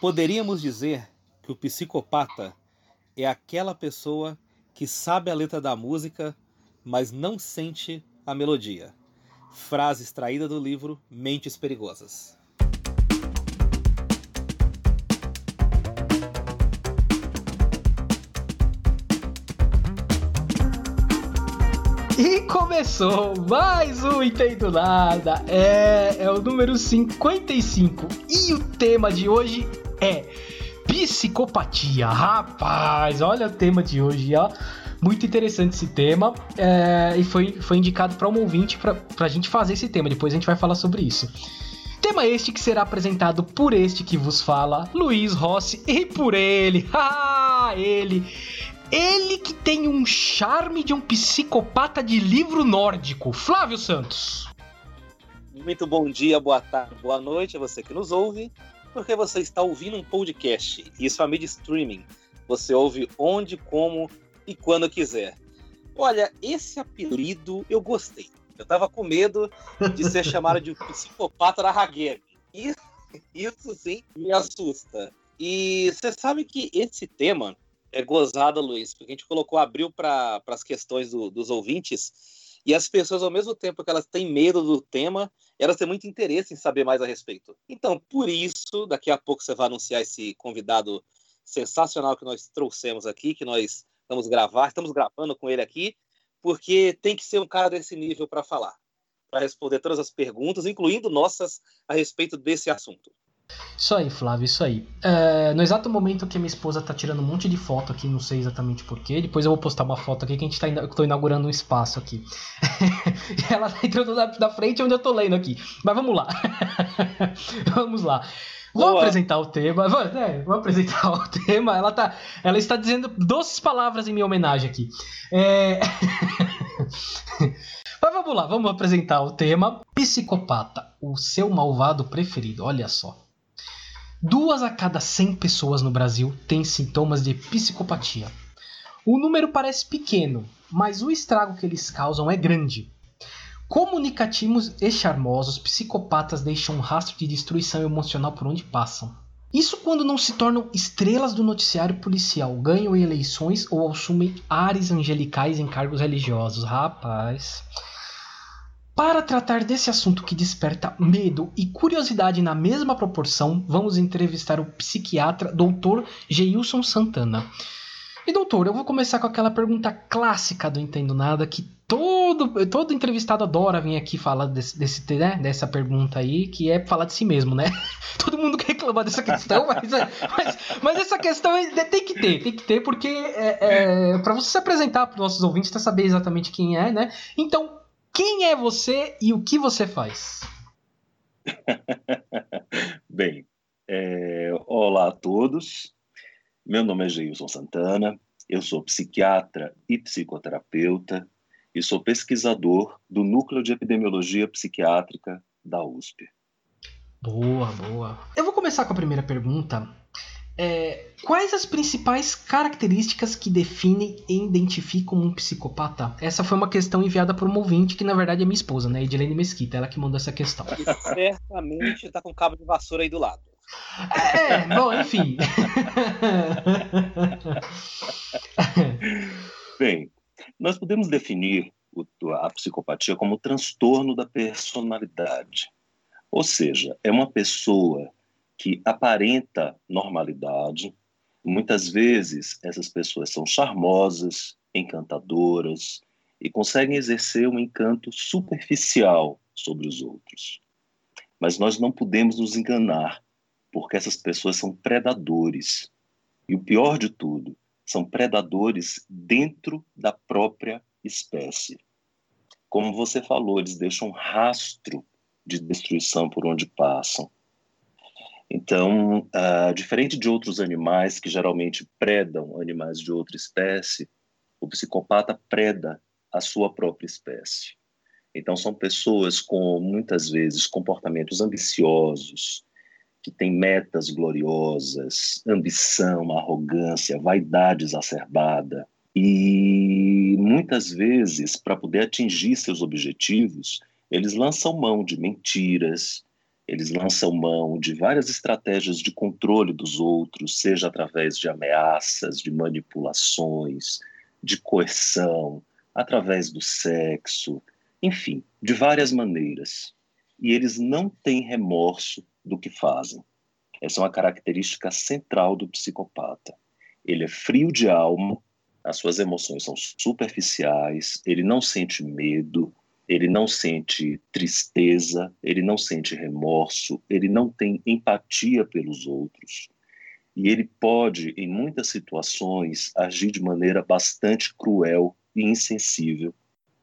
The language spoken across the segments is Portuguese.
Poderíamos dizer que o psicopata é aquela pessoa que sabe a letra da música, mas não sente a melodia. Frase extraída do livro Mentes Perigosas. E começou mais um Entendo Nada. É, é o número 55. E o tema de hoje é psicopatia. Rapaz, olha o tema de hoje, ó. Muito interessante esse tema. É, e foi, foi indicado para um ouvinte para a gente fazer esse tema. Depois a gente vai falar sobre isso. Tema este que será apresentado por este que vos fala, Luiz Rossi, e por ele, ah, ele, ele que tem um charme de um psicopata de livro nórdico, Flávio Santos. Muito bom dia, boa tarde, boa noite a você que nos ouve, porque você está ouvindo um podcast. Isso é mídia streaming. Você ouve onde, como e quando quiser. Olha, esse apelido eu gostei. Eu tava com medo de ser chamado de psicopata da Hageb. Isso, isso sim me assusta. E você sabe que esse tema é gozada, Luiz, porque a gente colocou, abriu para as questões do, dos ouvintes, e as pessoas, ao mesmo tempo que elas têm medo do tema, elas têm muito interesse em saber mais a respeito. Então, por isso, daqui a pouco você vai anunciar esse convidado sensacional que nós trouxemos aqui, que nós vamos gravar, estamos gravando com ele aqui, porque tem que ser um cara desse nível para falar, para responder todas as perguntas, incluindo nossas a respeito desse assunto. Isso aí, Flávio, isso aí. É, no exato momento que a minha esposa tá tirando um monte de foto aqui, não sei exatamente porquê. Depois eu vou postar uma foto aqui que a gente tá eu tô inaugurando um espaço aqui. ela tá entrando na, na frente onde eu tô lendo aqui. Mas vamos lá. vamos lá. Vou Boa. apresentar o tema. Vou, é, vou apresentar o tema. Ela, tá, ela está dizendo doces palavras em minha homenagem aqui. É... Mas vamos lá, vamos apresentar o tema. Psicopata, o seu malvado preferido. Olha só. Duas a cada 100 pessoas no Brasil têm sintomas de psicopatia. O número parece pequeno, mas o estrago que eles causam é grande. Comunicativos e charmosos, psicopatas deixam um rastro de destruição emocional por onde passam. Isso quando não se tornam estrelas do noticiário policial, ganham eleições ou assumem ares angelicais em cargos religiosos. Rapaz. Para tratar desse assunto que desperta medo e curiosidade na mesma proporção, vamos entrevistar o psiquiatra Dr. Geilson Santana. E doutor, eu vou começar com aquela pergunta clássica do Entendo Nada, que todo, todo entrevistado adora vir aqui falar desse, desse né, dessa pergunta aí, que é falar de si mesmo, né? Todo mundo quer reclamar dessa questão, mas, é, mas, mas, essa questão é, tem que ter, tem que ter, porque é, é para você se apresentar para os nossos ouvintes, para saber exatamente quem é, né? Então, quem é você e o que você faz? Bem, é, olá a todos. Meu nome é Geilson Santana, eu sou psiquiatra e psicoterapeuta e sou pesquisador do Núcleo de Epidemiologia Psiquiátrica da USP. Boa, boa. Eu vou começar com a primeira pergunta, é, quais as principais características que definem e identificam um psicopata? Essa foi uma questão enviada por um ouvinte, que na verdade é minha esposa, né? Edilene Mesquita, ela que mandou essa questão. E certamente tá com cabo de vassoura aí do lado. É, bom, enfim. Bem, nós podemos definir a psicopatia como transtorno da personalidade. Ou seja, é uma pessoa que aparenta normalidade. Muitas vezes essas pessoas são charmosas, encantadoras e conseguem exercer um encanto superficial sobre os outros. Mas nós não podemos nos enganar, porque essas pessoas são predadores. E o pior de tudo, são predadores dentro da própria espécie. Como você falou, eles deixam um rastro de destruição por onde passam. Então, uh, diferente de outros animais que geralmente predam animais de outra espécie, o psicopata preda a sua própria espécie. Então, são pessoas com muitas vezes comportamentos ambiciosos, que têm metas gloriosas, ambição, arrogância, vaidade exacerbada. E muitas vezes, para poder atingir seus objetivos, eles lançam mão de mentiras, eles lançam mão de várias estratégias de controle dos outros, seja através de ameaças, de manipulações, de coerção, através do sexo, enfim, de várias maneiras. E eles não têm remorso do que fazem. Essa é uma característica central do psicopata. Ele é frio de alma, as suas emoções são superficiais, ele não sente medo, ele não sente tristeza, ele não sente remorso, ele não tem empatia pelos outros. E ele pode, em muitas situações, agir de maneira bastante cruel e insensível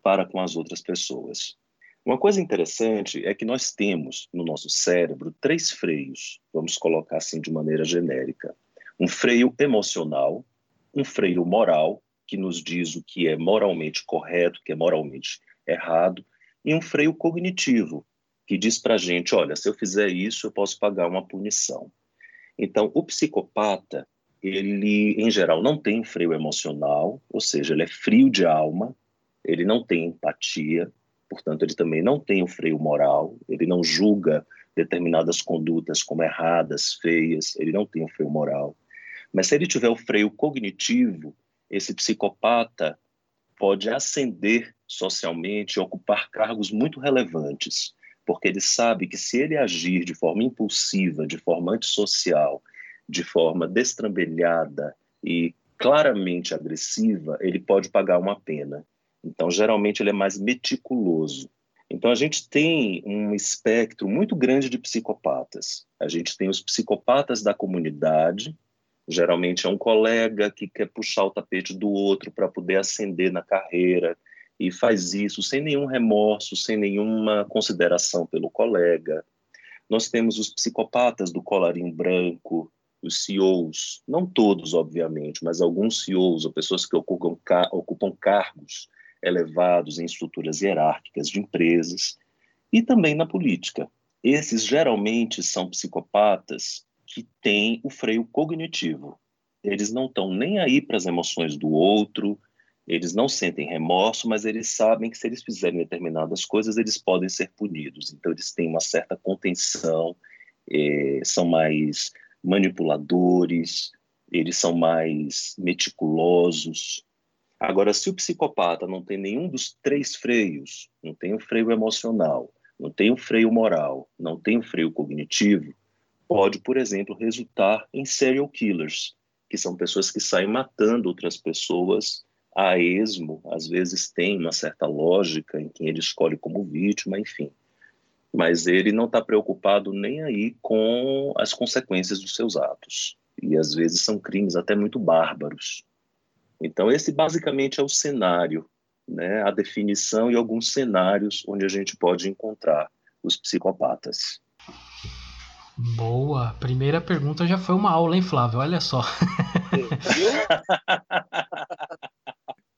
para com as outras pessoas. Uma coisa interessante é que nós temos no nosso cérebro três freios, vamos colocar assim de maneira genérica: um freio emocional, um freio moral, que nos diz o que é moralmente correto, que é moralmente errado, e um freio cognitivo, que diz para a gente: olha, se eu fizer isso, eu posso pagar uma punição. Então, o psicopata, ele, em geral, não tem freio emocional, ou seja, ele é frio de alma, ele não tem empatia, portanto, ele também não tem o freio moral, ele não julga determinadas condutas como erradas, feias, ele não tem o freio moral. Mas se ele tiver o freio cognitivo, esse psicopata pode ascender socialmente, ocupar cargos muito relevantes, porque ele sabe que se ele agir de forma impulsiva, de forma antissocial, de forma destrambelhada e claramente agressiva, ele pode pagar uma pena. Então, geralmente, ele é mais meticuloso. Então, a gente tem um espectro muito grande de psicopatas. A gente tem os psicopatas da comunidade, geralmente é um colega que quer puxar o tapete do outro para poder ascender na carreira, e faz isso sem nenhum remorso, sem nenhuma consideração pelo colega. Nós temos os psicopatas do colarinho branco, os CEOs, não todos, obviamente, mas alguns CEOs, ou pessoas que ocupam, ocupam cargos elevados em estruturas hierárquicas de empresas, e também na política. Esses geralmente são psicopatas que têm o freio cognitivo. Eles não estão nem aí para as emoções do outro, eles não sentem remorso, mas eles sabem que se eles fizerem determinadas coisas, eles podem ser punidos. Então, eles têm uma certa contenção, é, são mais manipuladores, eles são mais meticulosos. Agora, se o psicopata não tem nenhum dos três freios, não tem o freio emocional, não tem o freio moral, não tem o freio cognitivo, pode, por exemplo, resultar em serial killers, que são pessoas que saem matando outras pessoas a esmo, às vezes tem uma certa lógica em quem ele escolhe como vítima, enfim. Mas ele não está preocupado nem aí com as consequências dos seus atos. E às vezes são crimes até muito bárbaros. Então, esse basicamente é o cenário, né? a definição e alguns cenários onde a gente pode encontrar os psicopatas. Boa! Primeira pergunta já foi uma aula, hein, Flávio? Olha só.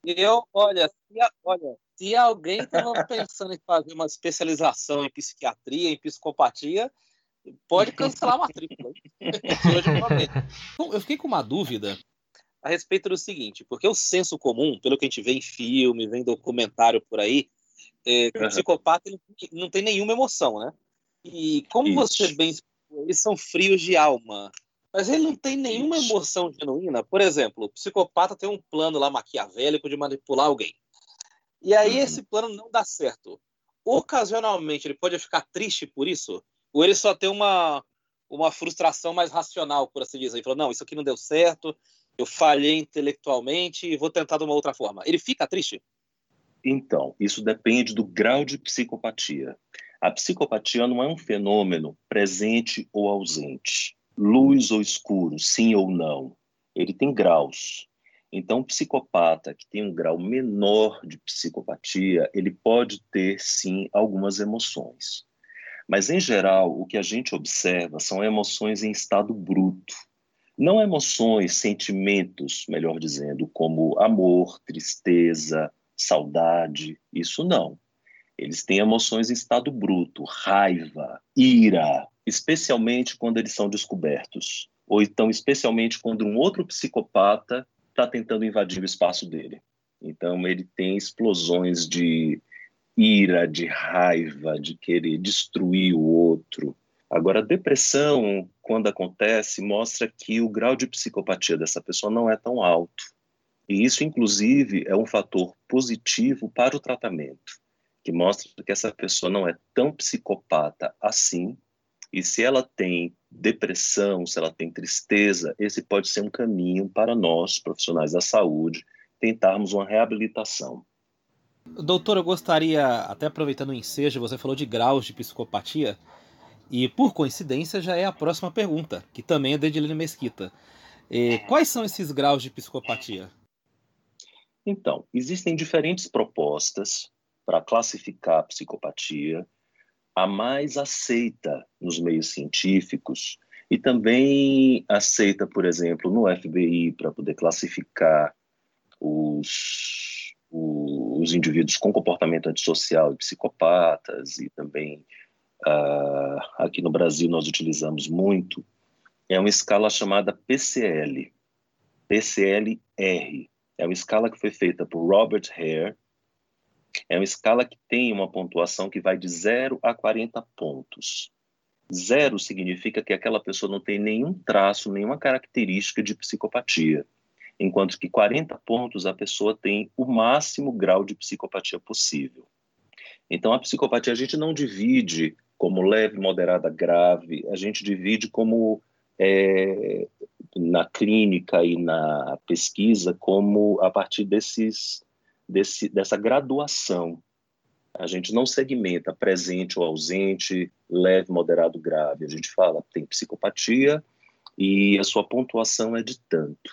Eu, olha, se, olha, se alguém estava pensando em fazer uma especialização em psiquiatria, em psicopatia, pode cancelar a matrícula. eu fiquei com uma dúvida a respeito do seguinte, porque o senso comum, pelo que a gente vê em filme, vem documentário por aí, é, uhum. o psicopata ele não tem nenhuma emoção, né? E como Isso. você bem eles são frios de alma. Mas ele não tem nenhuma emoção genuína. Por exemplo, o psicopata tem um plano lá maquiavélico de manipular alguém. E aí uhum. esse plano não dá certo. Ocasionalmente ele pode ficar triste por isso? Ou ele só tem uma, uma frustração mais racional, por assim dizer? Ele falou, não, isso aqui não deu certo, eu falhei intelectualmente e vou tentar de uma outra forma. Ele fica triste? Então, isso depende do grau de psicopatia. A psicopatia não é um fenômeno presente ou ausente luz ou escuro, sim ou não. Ele tem graus. Então, o psicopata que tem um grau menor de psicopatia, ele pode ter sim algumas emoções. Mas, em geral, o que a gente observa são emoções em estado bruto. Não emoções, sentimentos, melhor dizendo, como amor, tristeza, saudade, isso não. Eles têm emoções em estado bruto, raiva, ira, especialmente quando eles são descobertos, ou então especialmente quando um outro psicopata está tentando invadir o espaço dele. Então ele tem explosões de ira, de raiva, de querer destruir o outro, Agora, a depressão, quando acontece, mostra que o grau de psicopatia dessa pessoa não é tão alto. E isso, inclusive, é um fator positivo para o tratamento, que mostra que essa pessoa não é tão psicopata assim. E se ela tem depressão, se ela tem tristeza, esse pode ser um caminho para nós, profissionais da saúde, tentarmos uma reabilitação. Doutor, eu gostaria, até aproveitando o ensejo, você falou de graus de psicopatia, e por coincidência já é a próxima pergunta, que também é de Edilene Mesquita. E, quais são esses graus de psicopatia? Então, existem diferentes propostas para classificar a psicopatia. A mais aceita nos meios científicos e também aceita, por exemplo, no FBI para poder classificar os, os indivíduos com comportamento antissocial e psicopatas e também uh, aqui no Brasil nós utilizamos muito, é uma escala chamada PCL, PCL-R. É uma escala que foi feita por Robert Hare. É uma escala que tem uma pontuação que vai de 0 a 40 pontos. Zero significa que aquela pessoa não tem nenhum traço, nenhuma característica de psicopatia, enquanto que 40 pontos a pessoa tem o máximo grau de psicopatia possível. Então, a psicopatia a gente não divide como leve, moderada, grave, a gente divide como é, na clínica e na pesquisa como a partir desses, desse, dessa graduação. A gente não segmenta presente ou ausente, leve, moderado, grave. A gente fala tem psicopatia e a sua pontuação é de tanto.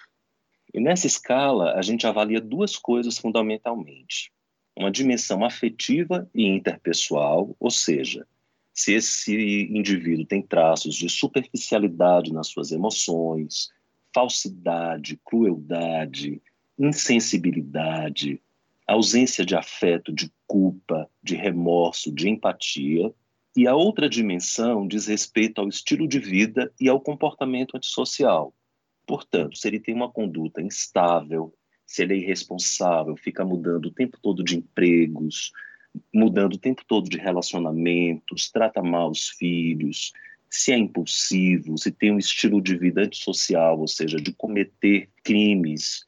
E nessa escala, a gente avalia duas coisas fundamentalmente: uma dimensão afetiva e interpessoal, ou seja, se esse indivíduo tem traços de superficialidade nas suas emoções, falsidade, crueldade, insensibilidade, ausência de afeto, de culpa, de remorso, de empatia. E a outra dimensão diz respeito ao estilo de vida e ao comportamento antissocial. Portanto, se ele tem uma conduta instável, se ele é irresponsável, fica mudando o tempo todo de empregos, mudando o tempo todo de relacionamentos, trata mal os filhos, se é impulsivo, se tem um estilo de vida antissocial, ou seja, de cometer crimes.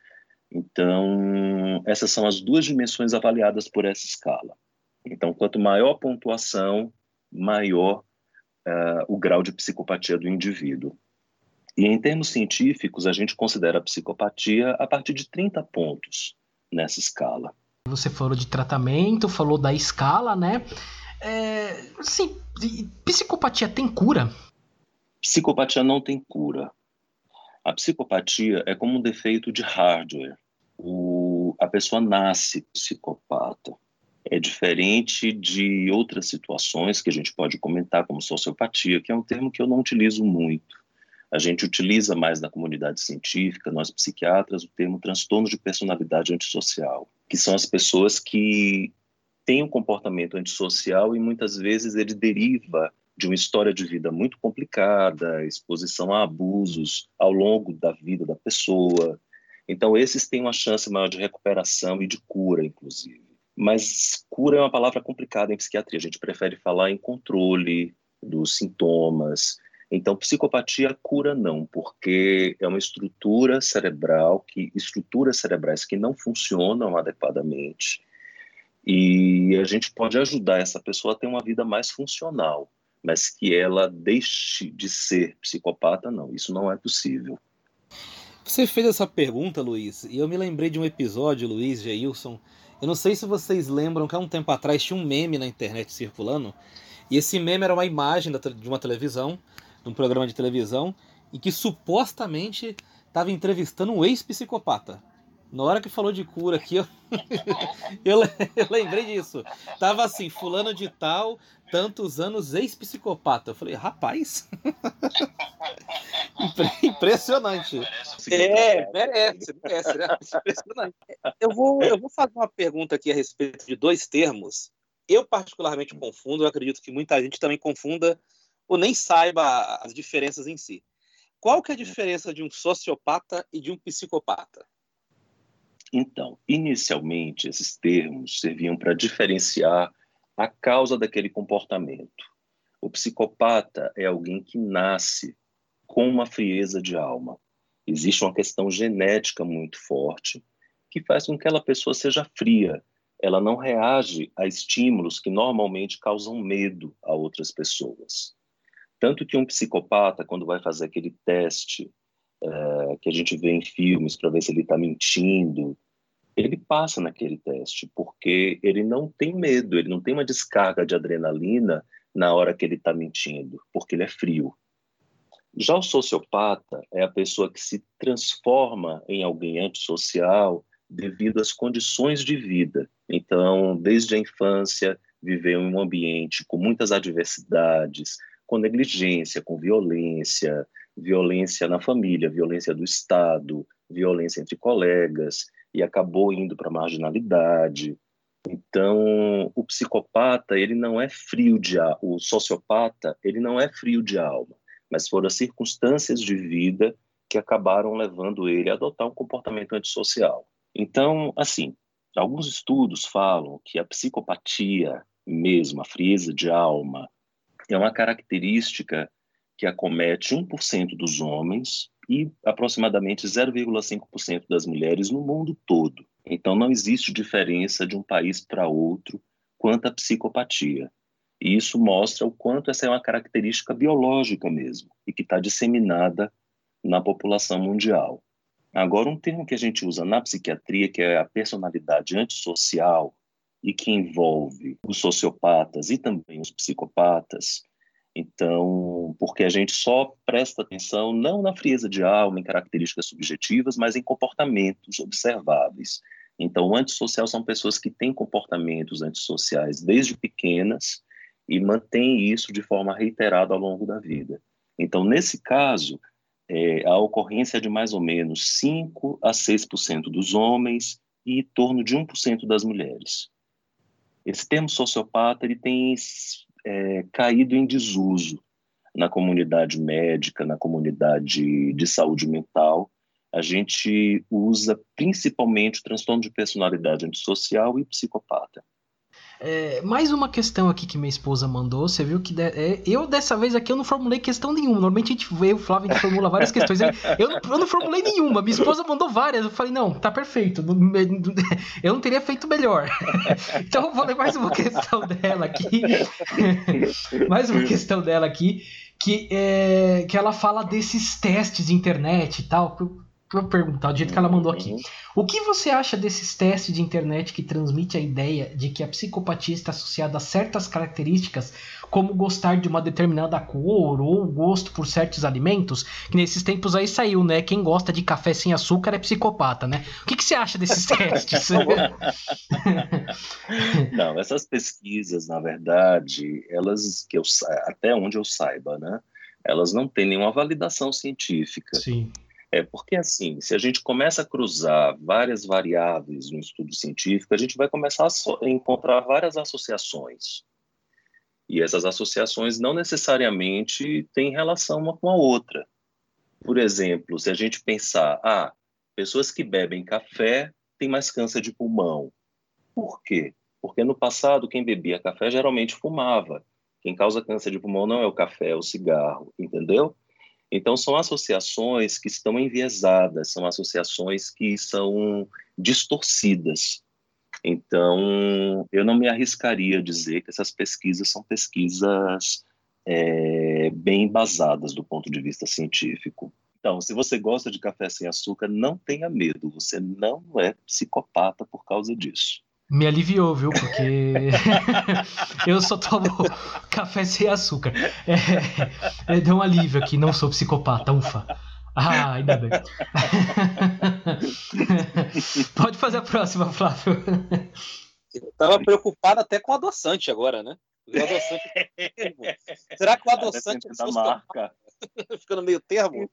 Então, essas são as duas dimensões avaliadas por essa escala. Então, quanto maior a pontuação, maior uh, o grau de psicopatia do indivíduo. E em termos científicos, a gente considera a psicopatia a partir de 30 pontos nessa escala. Você falou de tratamento, falou da escala, né? É, assim, psicopatia tem cura? Psicopatia não tem cura. A psicopatia é como um defeito de hardware. O, a pessoa nasce psicopata. É diferente de outras situações que a gente pode comentar, como sociopatia, que é um termo que eu não utilizo muito. A gente utiliza mais na comunidade científica, nós psiquiatras, o termo transtorno de personalidade antissocial, que são as pessoas que têm um comportamento antissocial e muitas vezes ele deriva de uma história de vida muito complicada, exposição a abusos ao longo da vida da pessoa. Então, esses têm uma chance maior de recuperação e de cura, inclusive. Mas cura é uma palavra complicada em psiquiatria. A gente prefere falar em controle dos sintomas, então, psicopatia cura não, porque é uma estrutura cerebral que estruturas cerebrais que não funcionam adequadamente. E a gente pode ajudar essa pessoa a ter uma vida mais funcional, mas que ela deixe de ser psicopata, não, isso não é possível. Você fez essa pergunta, Luiz, e eu me lembrei de um episódio, Luiz, Geilson. Eu não sei se vocês lembram que há um tempo atrás tinha um meme na internet circulando, e esse meme era uma imagem de uma televisão num programa de televisão em que supostamente estava entrevistando um ex-psicopata. Na hora que falou de cura aqui, eu, eu, eu, lembrei disso. Tava assim, fulano de tal, tantos anos ex-psicopata. Eu falei, rapaz. Impressionante. É, merece, merece, né? Impressionante. Eu vou, eu vou fazer uma pergunta aqui a respeito de dois termos. Eu particularmente confundo, eu acredito que muita gente também confunda ou nem saiba as diferenças em si. Qual que é a diferença de um sociopata e de um psicopata? Então, inicialmente, esses termos serviam para diferenciar a causa daquele comportamento. O psicopata é alguém que nasce com uma frieza de alma. Existe uma questão genética muito forte que faz com que aquela pessoa seja fria. Ela não reage a estímulos que normalmente causam medo a outras pessoas. Tanto que um psicopata, quando vai fazer aquele teste é, que a gente vê em filmes para ver se ele está mentindo, ele passa naquele teste, porque ele não tem medo, ele não tem uma descarga de adrenalina na hora que ele está mentindo, porque ele é frio. Já o sociopata é a pessoa que se transforma em alguém antissocial devido às condições de vida. Então, desde a infância, viveu em um ambiente com muitas adversidades, com negligência, com violência, violência na família, violência do Estado, violência entre colegas, e acabou indo para a marginalidade. Então, o psicopata, ele não é frio de o sociopata, ele não é frio de alma mas foram as circunstâncias de vida que acabaram levando ele a adotar um comportamento antissocial. Então, assim, alguns estudos falam que a psicopatia mesmo, a frieza de alma, é uma característica que acomete 1% dos homens e aproximadamente 0,5% das mulheres no mundo todo. Então, não existe diferença de um país para outro quanto à psicopatia. E isso mostra o quanto essa é uma característica biológica mesmo e que está disseminada na população mundial. Agora, um termo que a gente usa na psiquiatria, que é a personalidade antissocial e que envolve os sociopatas e também os psicopatas, então, porque a gente só presta atenção não na frieza de alma, em características subjetivas, mas em comportamentos observáveis. Então, o antissocial são pessoas que têm comportamentos antissociais desde pequenas e mantém isso de forma reiterada ao longo da vida. Então, nesse caso, é, a ocorrência é de mais ou menos 5 a 6% dos homens e em torno de 1% das mulheres. Esse termo sociopata ele tem é, caído em desuso na comunidade médica, na comunidade de saúde mental. A gente usa principalmente transtorno de personalidade antissocial e psicopata. É, mais uma questão aqui que minha esposa mandou. Você viu que de, é, eu dessa vez aqui eu não formulei questão nenhuma. Normalmente a gente vê o Flávio gente formula várias questões. Eu, eu, não, eu, não, formulei nenhuma. Minha esposa mandou várias. Eu falei, não, tá perfeito. Eu não teria feito melhor. Então eu vou ler mais uma questão dela aqui. mais uma questão dela aqui. Que, é, que ela fala desses testes de internet e tal vou perguntar do jeito que ela mandou aqui. Uhum. O que você acha desses testes de internet que transmite a ideia de que a psicopatia está associada a certas características, como gostar de uma determinada cor ou gosto por certos alimentos? Que nesses tempos aí saiu, né? Quem gosta de café sem açúcar é psicopata, né? O que, que você acha desses testes? Não, essas pesquisas, na verdade, elas que eu até onde eu saiba, né? Elas não têm nenhuma validação científica. Sim. É porque, assim, se a gente começa a cruzar várias variáveis no estudo científico, a gente vai começar a encontrar várias associações. E essas associações não necessariamente têm relação uma com a outra. Por exemplo, se a gente pensar, ah, pessoas que bebem café têm mais câncer de pulmão. Por quê? Porque no passado, quem bebia café geralmente fumava. Quem causa câncer de pulmão não é o café, é o cigarro, entendeu? Então, são associações que estão enviesadas, são associações que são distorcidas. Então, eu não me arriscaria a dizer que essas pesquisas são pesquisas é, bem embasadas do ponto de vista científico. Então, se você gosta de café sem açúcar, não tenha medo, você não é psicopata por causa disso me aliviou, viu? Porque eu só tomo café sem açúcar. É, é, deu um alívio aqui, não sou psicopata, ufa. Ah, ainda bem. Pode fazer a próxima, Flávio. Eu tava preocupado até com o adoçante agora, né? O adoçante... Será que o adoçante é da marca? Fica no meio termo?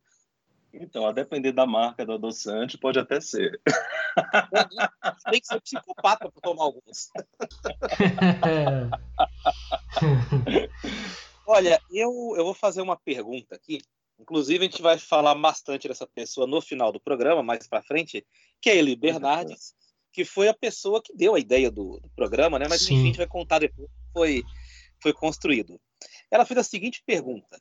Então, a depender da marca do adoçante, pode até ser. Tem que ser psicopata para tomar alguns. Olha, eu, eu vou fazer uma pergunta aqui. Inclusive, a gente vai falar bastante dessa pessoa no final do programa, mais para frente, que é Eli Bernardes, que foi a pessoa que deu a ideia do, do programa, né? Mas Sim. enfim, a gente vai contar depois como foi, foi construído. ela fez a seguinte pergunta: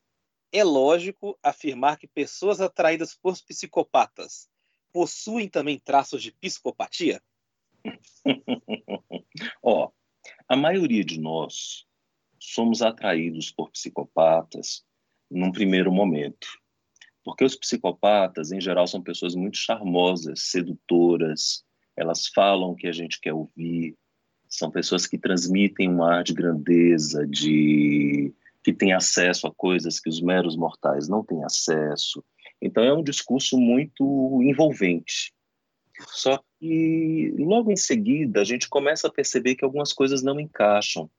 É lógico afirmar que pessoas atraídas por psicopatas possuem também traços de psicopatia? Ó, oh, a maioria de nós somos atraídos por psicopatas num primeiro momento. Porque os psicopatas, em geral, são pessoas muito charmosas, sedutoras, elas falam o que a gente quer ouvir, são pessoas que transmitem um ar de grandeza, de que têm acesso a coisas que os meros mortais não têm acesso. Então é um discurso muito envolvente. Só que logo em seguida a gente começa a perceber que algumas coisas não encaixam,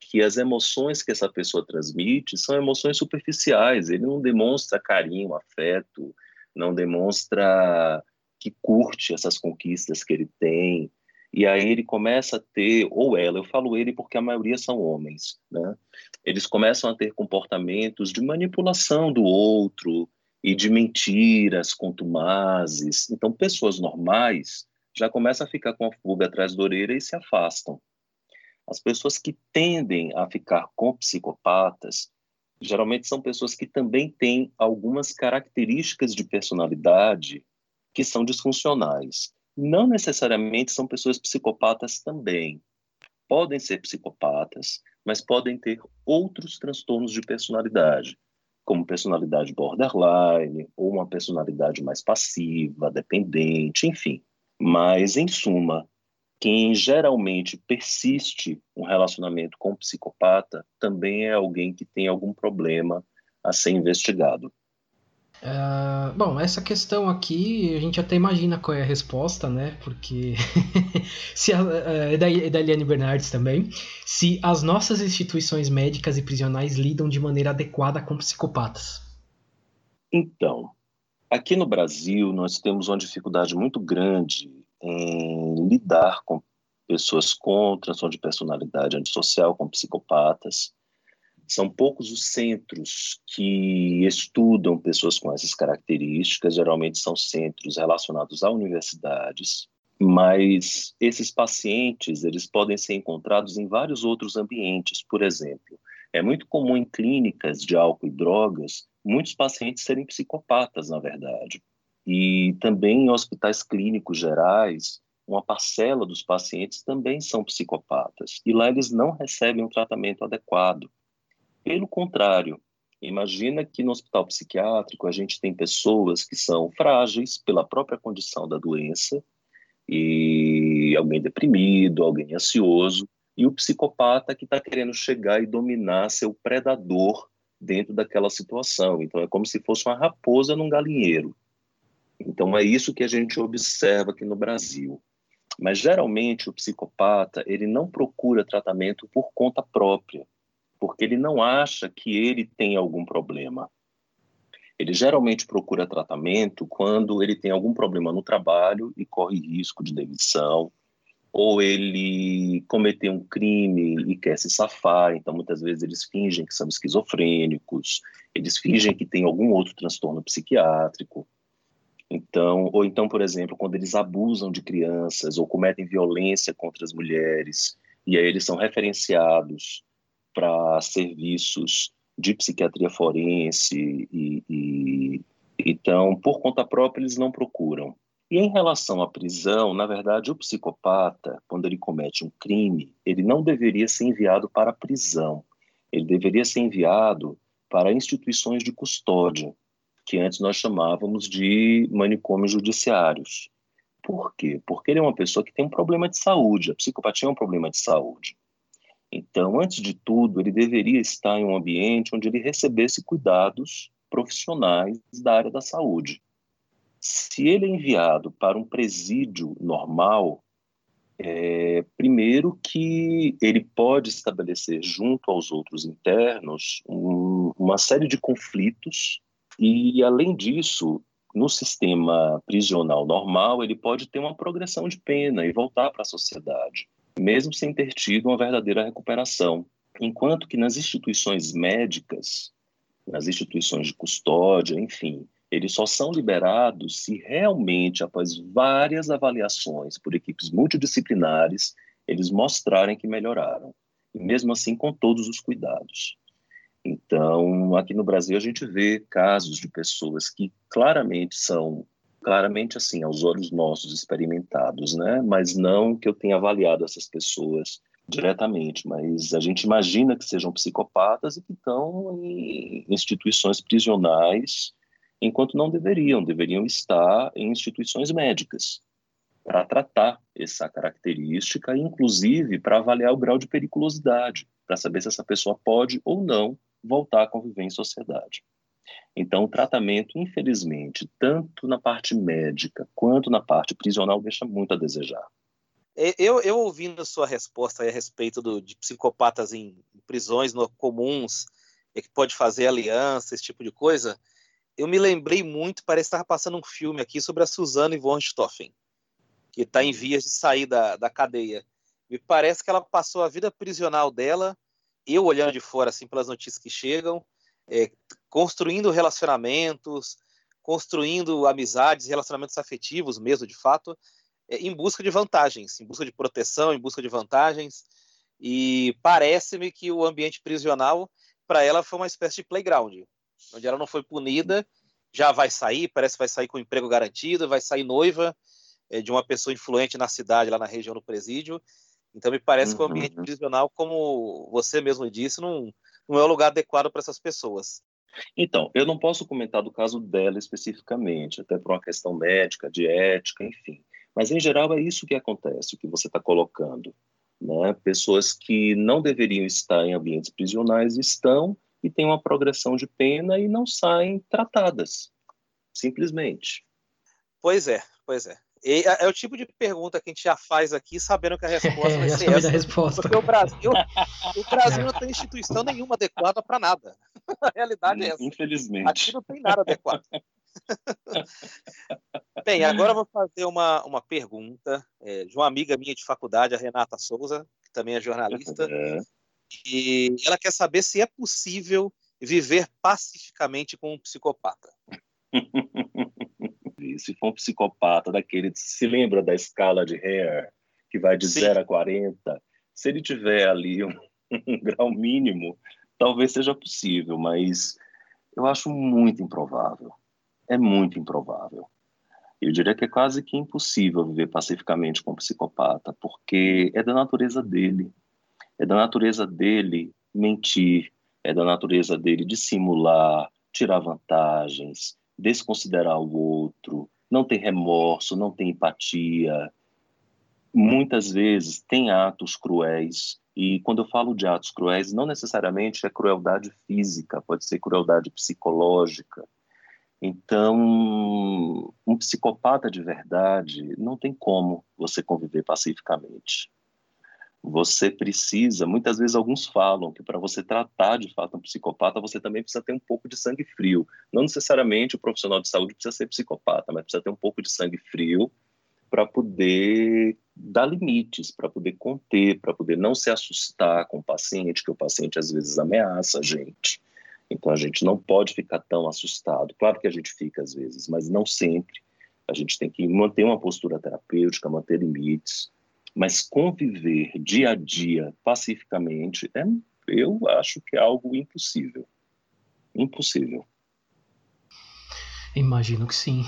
que as emoções que essa pessoa transmite são emoções superficiais. Ele não demonstra carinho, afeto, não demonstra que curte essas conquistas que ele tem. E aí ele começa a ter, ou ela, eu falo ele porque a maioria são homens, né? Eles começam a ter comportamentos de manipulação do outro e de mentiras contumazes. Então, pessoas normais já começam a ficar com a fuga atrás da orelha e se afastam. As pessoas que tendem a ficar com psicopatas geralmente são pessoas que também têm algumas características de personalidade que são disfuncionais. Não necessariamente são pessoas psicopatas também. Podem ser psicopatas, mas podem ter outros transtornos de personalidade, como personalidade borderline ou uma personalidade mais passiva, dependente, enfim. Mas, em suma, quem geralmente persiste um relacionamento com um psicopata também é alguém que tem algum problema a ser investigado. Uh, bom, essa questão aqui a gente até imagina qual é a resposta, né? Porque se a, é, da, é da Eliane Bernardes também. Se as nossas instituições médicas e prisionais lidam de maneira adequada com psicopatas. Então, aqui no Brasil nós temos uma dificuldade muito grande em lidar com pessoas com transtorno de personalidade antissocial, com psicopatas. São poucos os centros que estudam pessoas com essas características, geralmente são centros relacionados a universidades, mas esses pacientes, eles podem ser encontrados em vários outros ambientes, por exemplo. É muito comum em clínicas de álcool e drogas muitos pacientes serem psicopatas, na verdade. E também em hospitais clínicos gerais, uma parcela dos pacientes também são psicopatas. E lá eles não recebem um tratamento adequado. Pelo contrário, imagina que no hospital psiquiátrico a gente tem pessoas que são frágeis pela própria condição da doença, e alguém deprimido, alguém ansioso, e o psicopata que está querendo chegar e dominar seu predador dentro daquela situação. Então é como se fosse uma raposa num galinheiro. Então é isso que a gente observa aqui no Brasil. Mas geralmente o psicopata ele não procura tratamento por conta própria porque ele não acha que ele tem algum problema. Ele geralmente procura tratamento quando ele tem algum problema no trabalho e corre risco de demissão, ou ele cometeu um crime e quer se safar, então muitas vezes eles fingem que são esquizofrênicos, eles fingem que tem algum outro transtorno psiquiátrico. Então, ou então, por exemplo, quando eles abusam de crianças ou cometem violência contra as mulheres, e aí eles são referenciados para serviços de psiquiatria forense e, e, então por conta própria eles não procuram. E em relação à prisão, na verdade, o psicopata, quando ele comete um crime, ele não deveria ser enviado para a prisão. Ele deveria ser enviado para instituições de custódia, que antes nós chamávamos de manicômios judiciários. Por quê? Porque ele é uma pessoa que tem um problema de saúde. A psicopatia é um problema de saúde. Então, antes de tudo, ele deveria estar em um ambiente onde ele recebesse cuidados profissionais da área da saúde. Se ele é enviado para um presídio normal, é, primeiro que ele pode estabelecer junto aos outros internos um, uma série de conflitos e além disso no sistema prisional normal ele pode ter uma progressão de pena e voltar para a sociedade mesmo sem ter tido uma verdadeira recuperação. Enquanto que nas instituições médicas, nas instituições de custódia, enfim, eles só são liberados se realmente, após várias avaliações por equipes multidisciplinares, eles mostrarem que melhoraram. E mesmo assim, com todos os cuidados. Então, aqui no Brasil a gente vê casos de pessoas que claramente são claramente assim aos olhos nossos experimentados, né? Mas não que eu tenha avaliado essas pessoas diretamente, mas a gente imagina que sejam psicopatas e que estão em instituições prisionais, enquanto não deveriam, deveriam estar em instituições médicas para tratar essa característica, inclusive para avaliar o grau de periculosidade, para saber se essa pessoa pode ou não voltar a conviver em sociedade. Então, o tratamento, infelizmente, tanto na parte médica quanto na parte prisional, deixa muito a desejar. Eu, eu ouvindo a sua resposta a respeito do, de psicopatas em, prisões no, comuns, que pode fazer aliança, esse tipo de coisa, eu me lembrei muito, parece que estava passando um filme aqui sobre a Suzanne von Richthofen, que está em vias de sair da, da cadeia. Me parece que ela passou a vida prisional dela, eu olhando de fora, assim, pelas notícias que chegam, é, construindo relacionamentos, construindo amizades, relacionamentos afetivos mesmo, de fato, é, em busca de vantagens, em busca de proteção, em busca de vantagens. E parece-me que o ambiente prisional, para ela, foi uma espécie de playground, onde ela não foi punida, já vai sair, parece que vai sair com emprego garantido, vai sair noiva é, de uma pessoa influente na cidade, lá na região do presídio. Então, me parece uhum. que o ambiente uhum. prisional, como você mesmo disse, não, não é o lugar adequado para essas pessoas. Então, eu não posso comentar do caso dela especificamente, até por uma questão médica, de ética, enfim. Mas, em geral, é isso que acontece, o que você está colocando. Né? Pessoas que não deveriam estar em ambientes prisionais estão e têm uma progressão de pena e não saem tratadas, simplesmente. Pois é, pois é. E é, é o tipo de pergunta que a gente já faz aqui, sabendo que a resposta é, vai ser essa. resposta. Porque o Brasil, o Brasil não tem instituição nenhuma adequada para nada. A realidade é essa. Infelizmente. Aqui não tem nada adequado. Bem, agora eu vou fazer uma, uma pergunta é, de uma amiga minha de faculdade, a Renata Souza, que também é jornalista. É. E ela quer saber se é possível viver pacificamente com um psicopata. Se for um psicopata daquele, se lembra da escala de Hare, que vai de Sim. 0 a 40, se ele tiver ali um, um grau mínimo, talvez seja possível, mas eu acho muito improvável é muito improvável. Eu diria que é quase que impossível viver pacificamente com um psicopata, porque é da natureza dele. É da natureza dele mentir, é da natureza dele dissimular, tirar vantagens, desconsiderar o outro, não tem remorso, não tem empatia. Muitas vezes tem atos cruéis, e quando eu falo de atos cruéis, não necessariamente é crueldade física, pode ser crueldade psicológica, então, um psicopata de verdade não tem como você conviver pacificamente. Você precisa, muitas vezes alguns falam que para você tratar de fato um psicopata, você também precisa ter um pouco de sangue frio. Não necessariamente o profissional de saúde precisa ser psicopata, mas precisa ter um pouco de sangue frio para poder dar limites, para poder conter, para poder não se assustar com o paciente, que o paciente às vezes ameaça a gente. Então a gente não pode ficar tão assustado. Claro que a gente fica às vezes, mas não sempre. A gente tem que manter uma postura terapêutica, manter limites, mas conviver dia a dia pacificamente é, eu acho que é algo impossível. Impossível. Imagino que sim.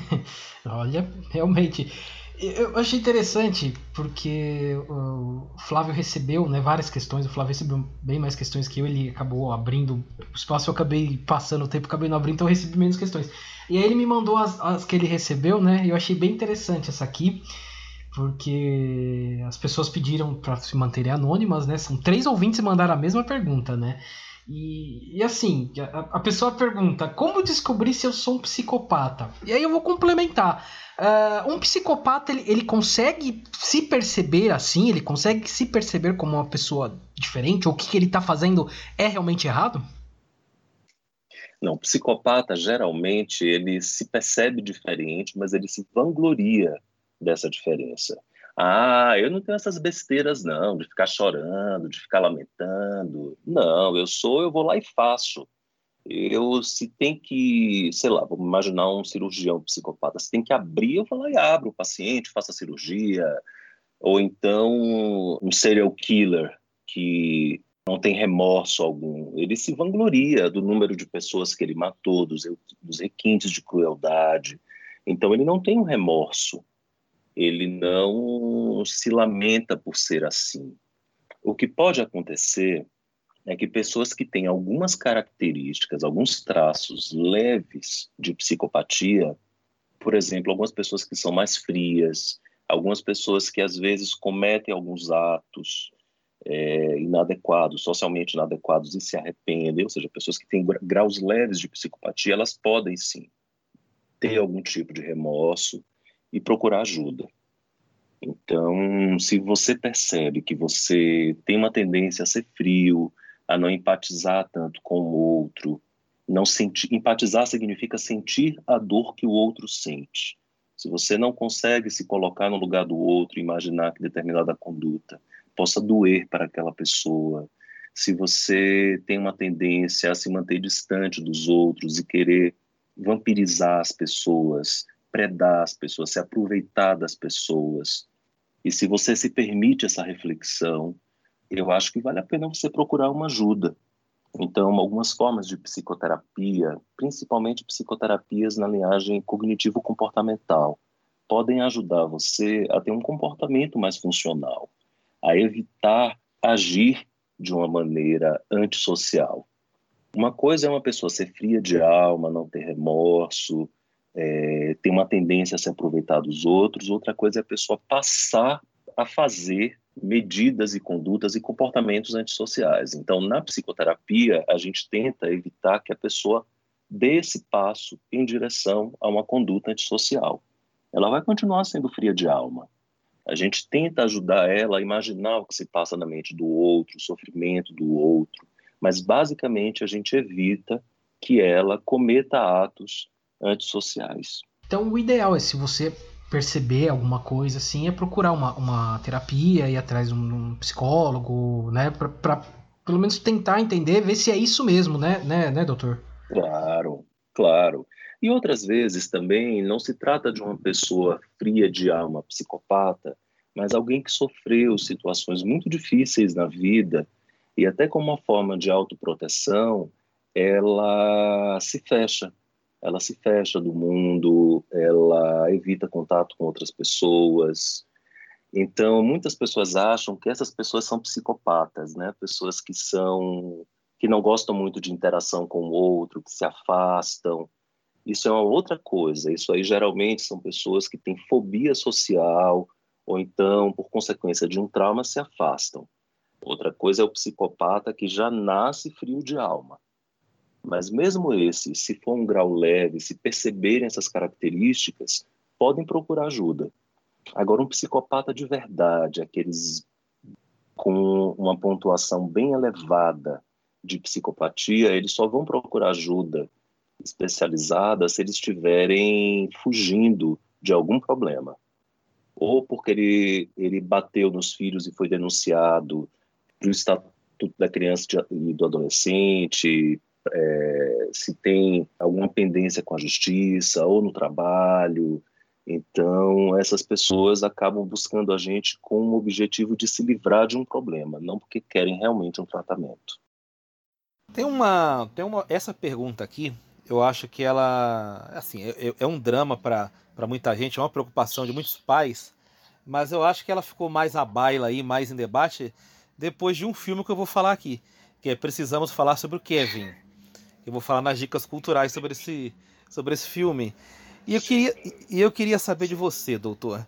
Olha, realmente eu achei interessante porque o Flávio recebeu né, várias questões. O Flávio recebeu bem mais questões que eu. Ele acabou abrindo o espaço. Eu acabei passando o tempo, acabei não abrindo, então eu recebi menos questões. E aí ele me mandou as, as que ele recebeu, né? E eu achei bem interessante essa aqui, porque as pessoas pediram para se manterem anônimas, né? São três ouvintes que mandaram a mesma pergunta, né? E, e assim, a, a pessoa pergunta: como descobrir se eu sou um psicopata? E aí eu vou complementar. Uh, um psicopata ele, ele consegue se perceber assim, ele consegue se perceber como uma pessoa diferente, ou o que, que ele está fazendo é realmente errado? Não, psicopata geralmente ele se percebe diferente, mas ele se vangloria dessa diferença. Ah, eu não tenho essas besteiras não, de ficar chorando, de ficar lamentando. Não, eu sou, eu vou lá e faço eu se tem que, sei lá, vamos imaginar um cirurgião psicopata, se tem que abrir, eu vou lá e abro o paciente, faço a cirurgia, ou então um serial killer que não tem remorso algum. Ele se vangloria do número de pessoas que ele matou, dos, dos requintes de crueldade. Então, ele não tem um remorso. Ele não se lamenta por ser assim. O que pode acontecer é que pessoas que têm algumas características, alguns traços leves de psicopatia, por exemplo, algumas pessoas que são mais frias, algumas pessoas que às vezes cometem alguns atos é, inadequados, socialmente inadequados e se arrependem, ou seja, pessoas que têm graus leves de psicopatia, elas podem sim ter algum tipo de remorso e procurar ajuda. Então, se você percebe que você tem uma tendência a ser frio, a não empatizar tanto com o outro, não sentir, empatizar significa sentir a dor que o outro sente. Se você não consegue se colocar no lugar do outro, imaginar que determinada conduta possa doer para aquela pessoa, se você tem uma tendência a se manter distante dos outros e querer vampirizar as pessoas, predar as pessoas, se aproveitar das pessoas, e se você se permite essa reflexão, eu acho que vale a pena você procurar uma ajuda. Então, algumas formas de psicoterapia, principalmente psicoterapias na linhagem cognitivo-comportamental, podem ajudar você a ter um comportamento mais funcional a evitar agir de uma maneira antissocial. Uma coisa é uma pessoa ser fria de alma, não ter remorso, é, ter uma tendência a se aproveitar dos outros, outra coisa é a pessoa passar a fazer medidas e condutas e comportamentos antissociais. Então, na psicoterapia, a gente tenta evitar que a pessoa dê esse passo em direção a uma conduta antissocial. Ela vai continuar sendo fria de alma, a gente tenta ajudar ela a imaginar o que se passa na mente do outro, o sofrimento do outro, mas basicamente a gente evita que ela cometa atos antissociais. Então, o ideal é se você perceber alguma coisa assim, é procurar uma, uma terapia, ir atrás de um, psicólogo, né, para pelo menos tentar entender, ver se é isso mesmo, né, né, né, doutor? Claro, claro. E outras vezes também não se trata de uma pessoa fria de alma, psicopata, mas alguém que sofreu situações muito difíceis na vida e até como uma forma de autoproteção, ela se fecha. Ela se fecha do mundo, ela evita contato com outras pessoas. Então, muitas pessoas acham que essas pessoas são psicopatas, né? Pessoas que são que não gostam muito de interação com o outro, que se afastam. Isso é uma outra coisa. Isso aí geralmente são pessoas que têm fobia social ou então, por consequência de um trauma, se afastam. Outra coisa é o psicopata que já nasce frio de alma. Mas mesmo esse, se for um grau leve, se perceberem essas características, podem procurar ajuda. Agora, um psicopata de verdade, aqueles com uma pontuação bem elevada de psicopatia, eles só vão procurar ajuda especializada se eles estiverem fugindo de algum problema. Ou porque ele, ele bateu nos filhos e foi denunciado o Estatuto da Criança e do Adolescente, é, se tem alguma pendência com a justiça ou no trabalho. Então, essas pessoas acabam buscando a gente com o objetivo de se livrar de um problema, não porque querem realmente um tratamento. Tem uma, tem uma essa pergunta aqui eu acho que ela assim é, é um drama para muita gente, é uma preocupação de muitos pais, mas eu acho que ela ficou mais à baila aí, mais em debate depois de um filme que eu vou falar aqui, que é Precisamos falar sobre o Kevin. Eu vou falar nas dicas culturais sobre esse sobre esse filme. E eu queria, e eu queria saber de você, doutor,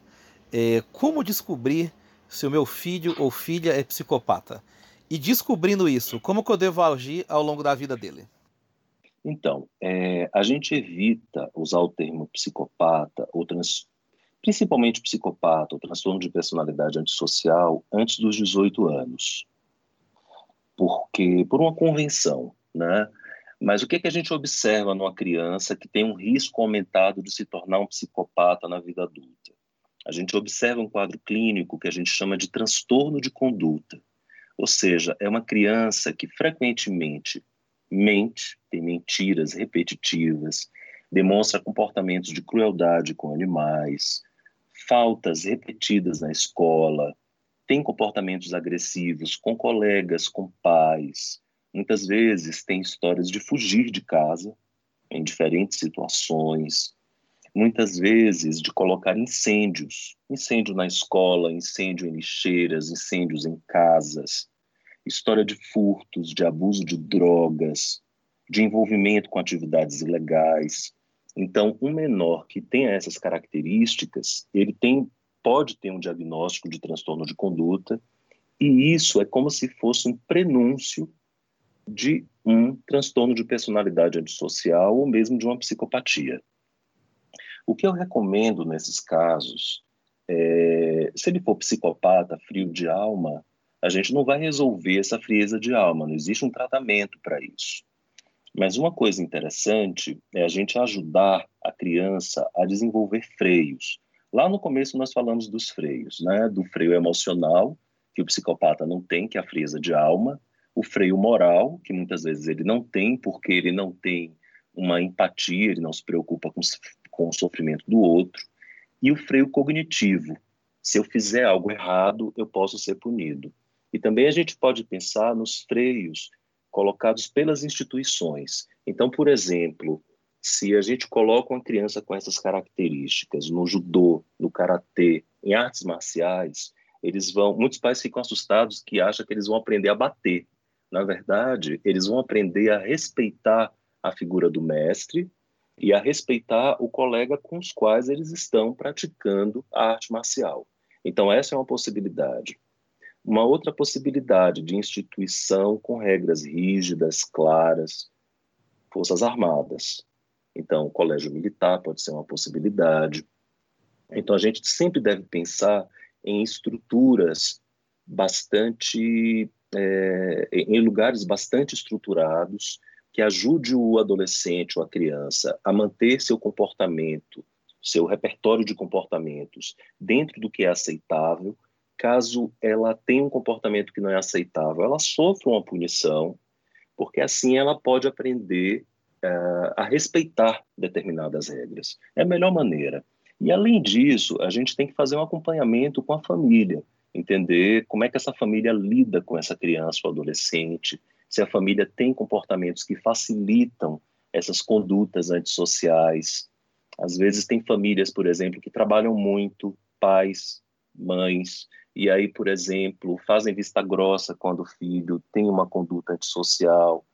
é, como descobrir se o meu filho ou filha é psicopata? E descobrindo isso, como que eu devo agir ao longo da vida dele? Então, é, a gente evita usar o termo psicopata, ou trans, principalmente psicopata, ou transtorno de personalidade antissocial, antes dos 18 anos. Porque, por uma convenção, né? Mas o que, que a gente observa numa criança que tem um risco aumentado de se tornar um psicopata na vida adulta? A gente observa um quadro clínico que a gente chama de transtorno de conduta. Ou seja, é uma criança que frequentemente mente, tem mentiras repetitivas, demonstra comportamentos de crueldade com animais, faltas repetidas na escola, tem comportamentos agressivos com colegas, com pais. Muitas vezes tem histórias de fugir de casa em diferentes situações. Muitas vezes de colocar incêndios, incêndio na escola, incêndio em lixeiras, incêndios em casas, história de furtos, de abuso de drogas, de envolvimento com atividades ilegais. Então, um menor que tenha essas características, ele tem pode ter um diagnóstico de transtorno de conduta, e isso é como se fosse um prenúncio de um transtorno de personalidade antissocial ou mesmo de uma psicopatia. O que eu recomendo nesses casos, é, se ele for psicopata, frio de alma, a gente não vai resolver essa frieza de alma, não existe um tratamento para isso. Mas uma coisa interessante é a gente ajudar a criança a desenvolver freios. Lá no começo nós falamos dos freios, né? Do freio emocional, que o psicopata não tem, que é a frieza de alma, o freio moral, que muitas vezes ele não tem, porque ele não tem uma empatia, ele não se preocupa com, com o sofrimento do outro, e o freio cognitivo. Se eu fizer algo errado, eu posso ser punido. E também a gente pode pensar nos freios colocados pelas instituições. Então, por exemplo, se a gente coloca uma criança com essas características no judô, no karatê, em artes marciais, eles vão, muitos pais ficam assustados que acham que eles vão aprender a bater. Na verdade, eles vão aprender a respeitar a figura do mestre e a respeitar o colega com os quais eles estão praticando a arte marcial. Então, essa é uma possibilidade. Uma outra possibilidade de instituição com regras rígidas, claras, Forças Armadas. Então, o colégio militar pode ser uma possibilidade. Então, a gente sempre deve pensar em estruturas bastante, é, em lugares bastante estruturados que ajude o adolescente ou a criança a manter seu comportamento, seu repertório de comportamentos dentro do que é aceitável. Caso ela tenha um comportamento que não é aceitável, ela sofra uma punição, porque assim ela pode aprender uh, a respeitar determinadas regras. É a melhor maneira. E, além disso, a gente tem que fazer um acompanhamento com a família, entender como é que essa família lida com essa criança ou adolescente, se a família tem comportamentos que facilitam essas condutas antissociais. Às vezes, tem famílias, por exemplo, que trabalham muito, pais, mães, e aí, por exemplo, fazem vista grossa quando o filho tem uma conduta antissocial,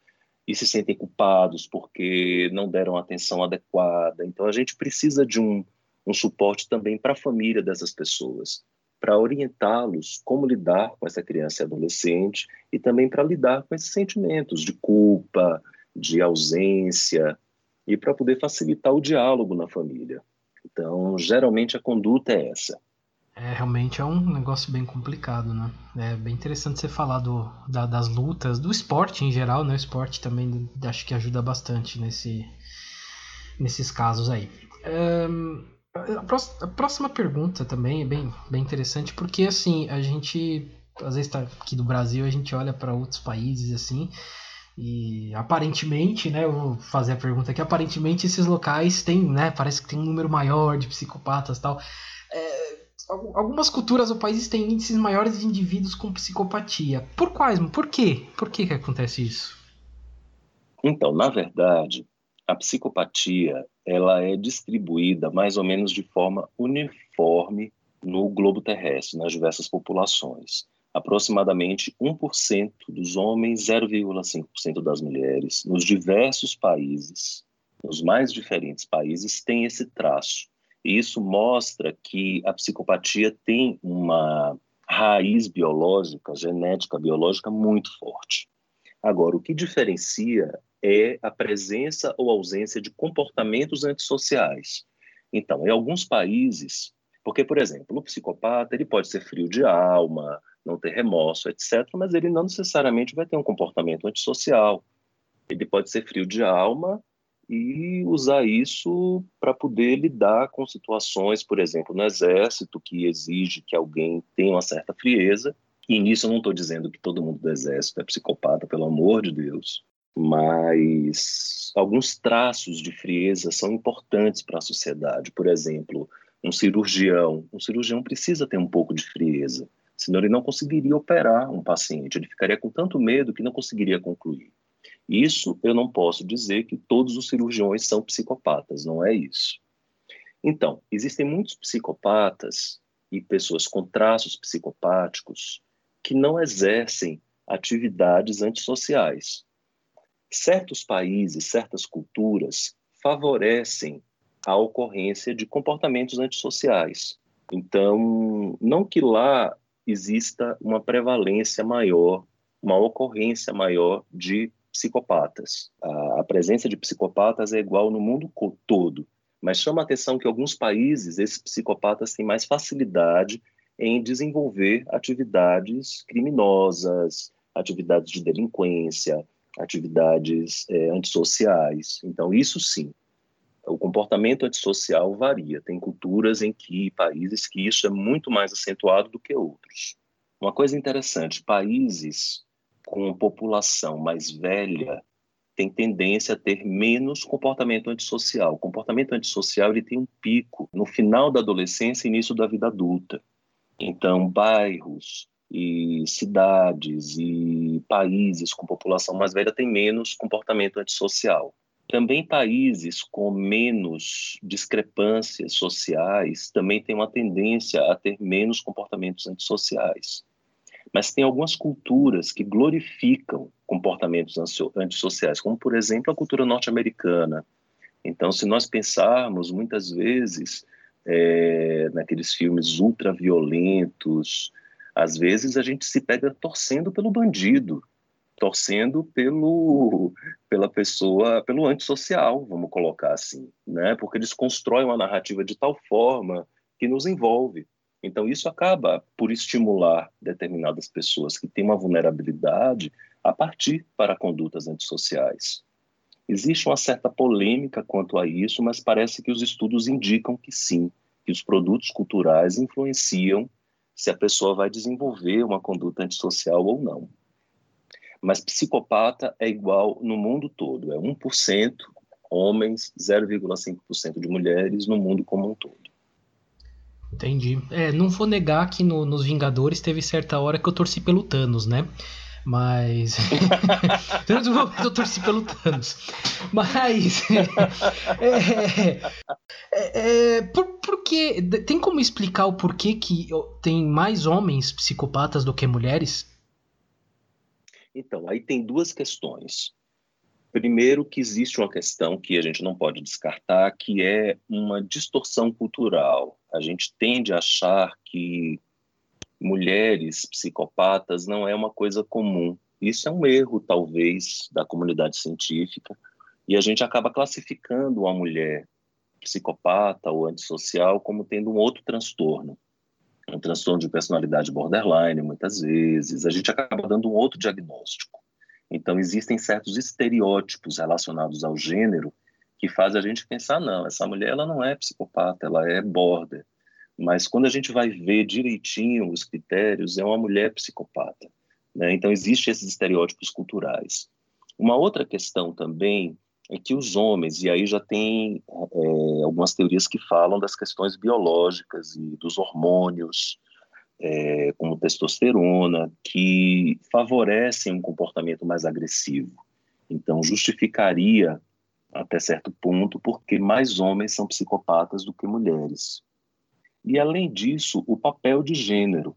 e se sentem culpados porque não deram atenção adequada. Então, a gente precisa de um, um suporte também para a família dessas pessoas, para orientá-los como lidar com essa criança e adolescente e também para lidar com esses sentimentos de culpa, de ausência e para poder facilitar o diálogo na família. Então, geralmente a conduta é essa. É, realmente é um negócio bem complicado, né? É bem interessante você falar do, da, das lutas, do esporte em geral, né? O esporte também acho que ajuda bastante nesse, nesses casos aí. Um, a, próxima pergunta também é bem, bem interessante, porque assim, a gente, às vezes tá aqui do Brasil, a gente olha para outros países assim, e aparentemente, né, eu vou fazer a pergunta aqui, aparentemente esses locais têm, né, parece que tem um número maior de psicopatas tal. É, algumas culturas ou países têm índices maiores de indivíduos com psicopatia. Por quais? Por quê? Por que, que acontece isso? Então, na verdade, a psicopatia ela é distribuída mais ou menos de forma uniforme no globo terrestre, nas diversas populações. Aproximadamente 1% dos homens, 0,5% das mulheres, nos diversos países, nos mais diferentes países, tem esse traço. E isso mostra que a psicopatia tem uma raiz biológica, genética biológica muito forte. Agora, o que diferencia é a presença ou ausência de comportamentos antissociais. Então, em alguns países, porque, por exemplo, o psicopata ele pode ser frio de alma, não ter remorso, etc., mas ele não necessariamente vai ter um comportamento antissocial. Ele pode ser frio de alma e usar isso para poder lidar com situações, por exemplo, no exército, que exige que alguém tenha uma certa frieza. E nisso eu não estou dizendo que todo mundo do exército é psicopata, pelo amor de Deus, mas alguns traços de frieza são importantes para a sociedade. Por exemplo, um cirurgião. Um cirurgião precisa ter um pouco de frieza. senão ele não conseguiria operar um paciente, ele ficaria com tanto medo que não conseguiria concluir. Isso eu não posso dizer que todos os cirurgiões são psicopatas, não é isso. Então, existem muitos psicopatas e pessoas com traços psicopáticos que não exercem atividades antissociais. Certos países, certas culturas favorecem a ocorrência de comportamentos antissociais. Então, não que lá exista uma prevalência maior, uma ocorrência maior de psicopatas. A, presença de psicopatas é igual no mundo todo, mas chama a atenção que alguns países esses psicopatas têm mais facilidade em desenvolver atividades criminosas, atividades de delinquência, atividades é, antissociais. Então, isso sim. O comportamento antissocial varia. Tem culturas em que, países que isso é muito mais acentuado do que outros. Uma coisa interessante: países com população mais velha têm tendência a ter menos comportamento antissocial. O comportamento antissocial ele tem um pico no final da adolescência e início da vida adulta. Então, bairros e cidades e países com população mais velha têm menos comportamento antissocial. Também países com menos discrepâncias sociais também têm uma tendência a ter menos comportamentos antissociais. Mas tem algumas culturas que glorificam comportamentos antissociais, como, por exemplo, a cultura norte-americana. Então, se nós pensarmos, muitas vezes, é, naqueles filmes ultraviolentos, às vezes a gente se pega torcendo pelo bandido, torcendo pelo pela pessoa, pelo antissocial, vamos colocar assim, né? Porque eles constroem uma narrativa de tal forma que nos envolve. Então isso acaba por estimular determinadas pessoas que têm uma vulnerabilidade a partir para condutas antissociais. Existe uma certa polêmica quanto a isso, mas parece que os estudos indicam que sim, que os produtos culturais influenciam se a pessoa vai desenvolver uma conduta antissocial ou não. Mas psicopata é igual no mundo todo, é 1% homens, 0,5% de mulheres no mundo como um todo. Entendi. É, não vou negar que no, nos Vingadores teve certa hora que eu torci pelo Thanos, né? Mas. eu torci pelo Thanos. Mas. é, é, é, por, por que. Tem como explicar o porquê que tem mais homens psicopatas do que mulheres? Então, aí tem duas questões. Primeiro, que existe uma questão que a gente não pode descartar, que é uma distorção cultural. A gente tende a achar que mulheres psicopatas não é uma coisa comum. Isso é um erro, talvez, da comunidade científica. E a gente acaba classificando uma mulher psicopata ou antissocial como tendo um outro transtorno. Um transtorno de personalidade borderline, muitas vezes. A gente acaba dando um outro diagnóstico. Então, existem certos estereótipos relacionados ao gênero que fazem a gente pensar: não, essa mulher ela não é psicopata, ela é border. Mas quando a gente vai ver direitinho os critérios, é uma mulher psicopata. Né? Então, existem esses estereótipos culturais. Uma outra questão também é que os homens, e aí já tem é, algumas teorias que falam das questões biológicas e dos hormônios, é, como testosterona, que favorecem um comportamento mais agressivo. Então, justificaria, até certo ponto, porque mais homens são psicopatas do que mulheres. E, além disso, o papel de gênero.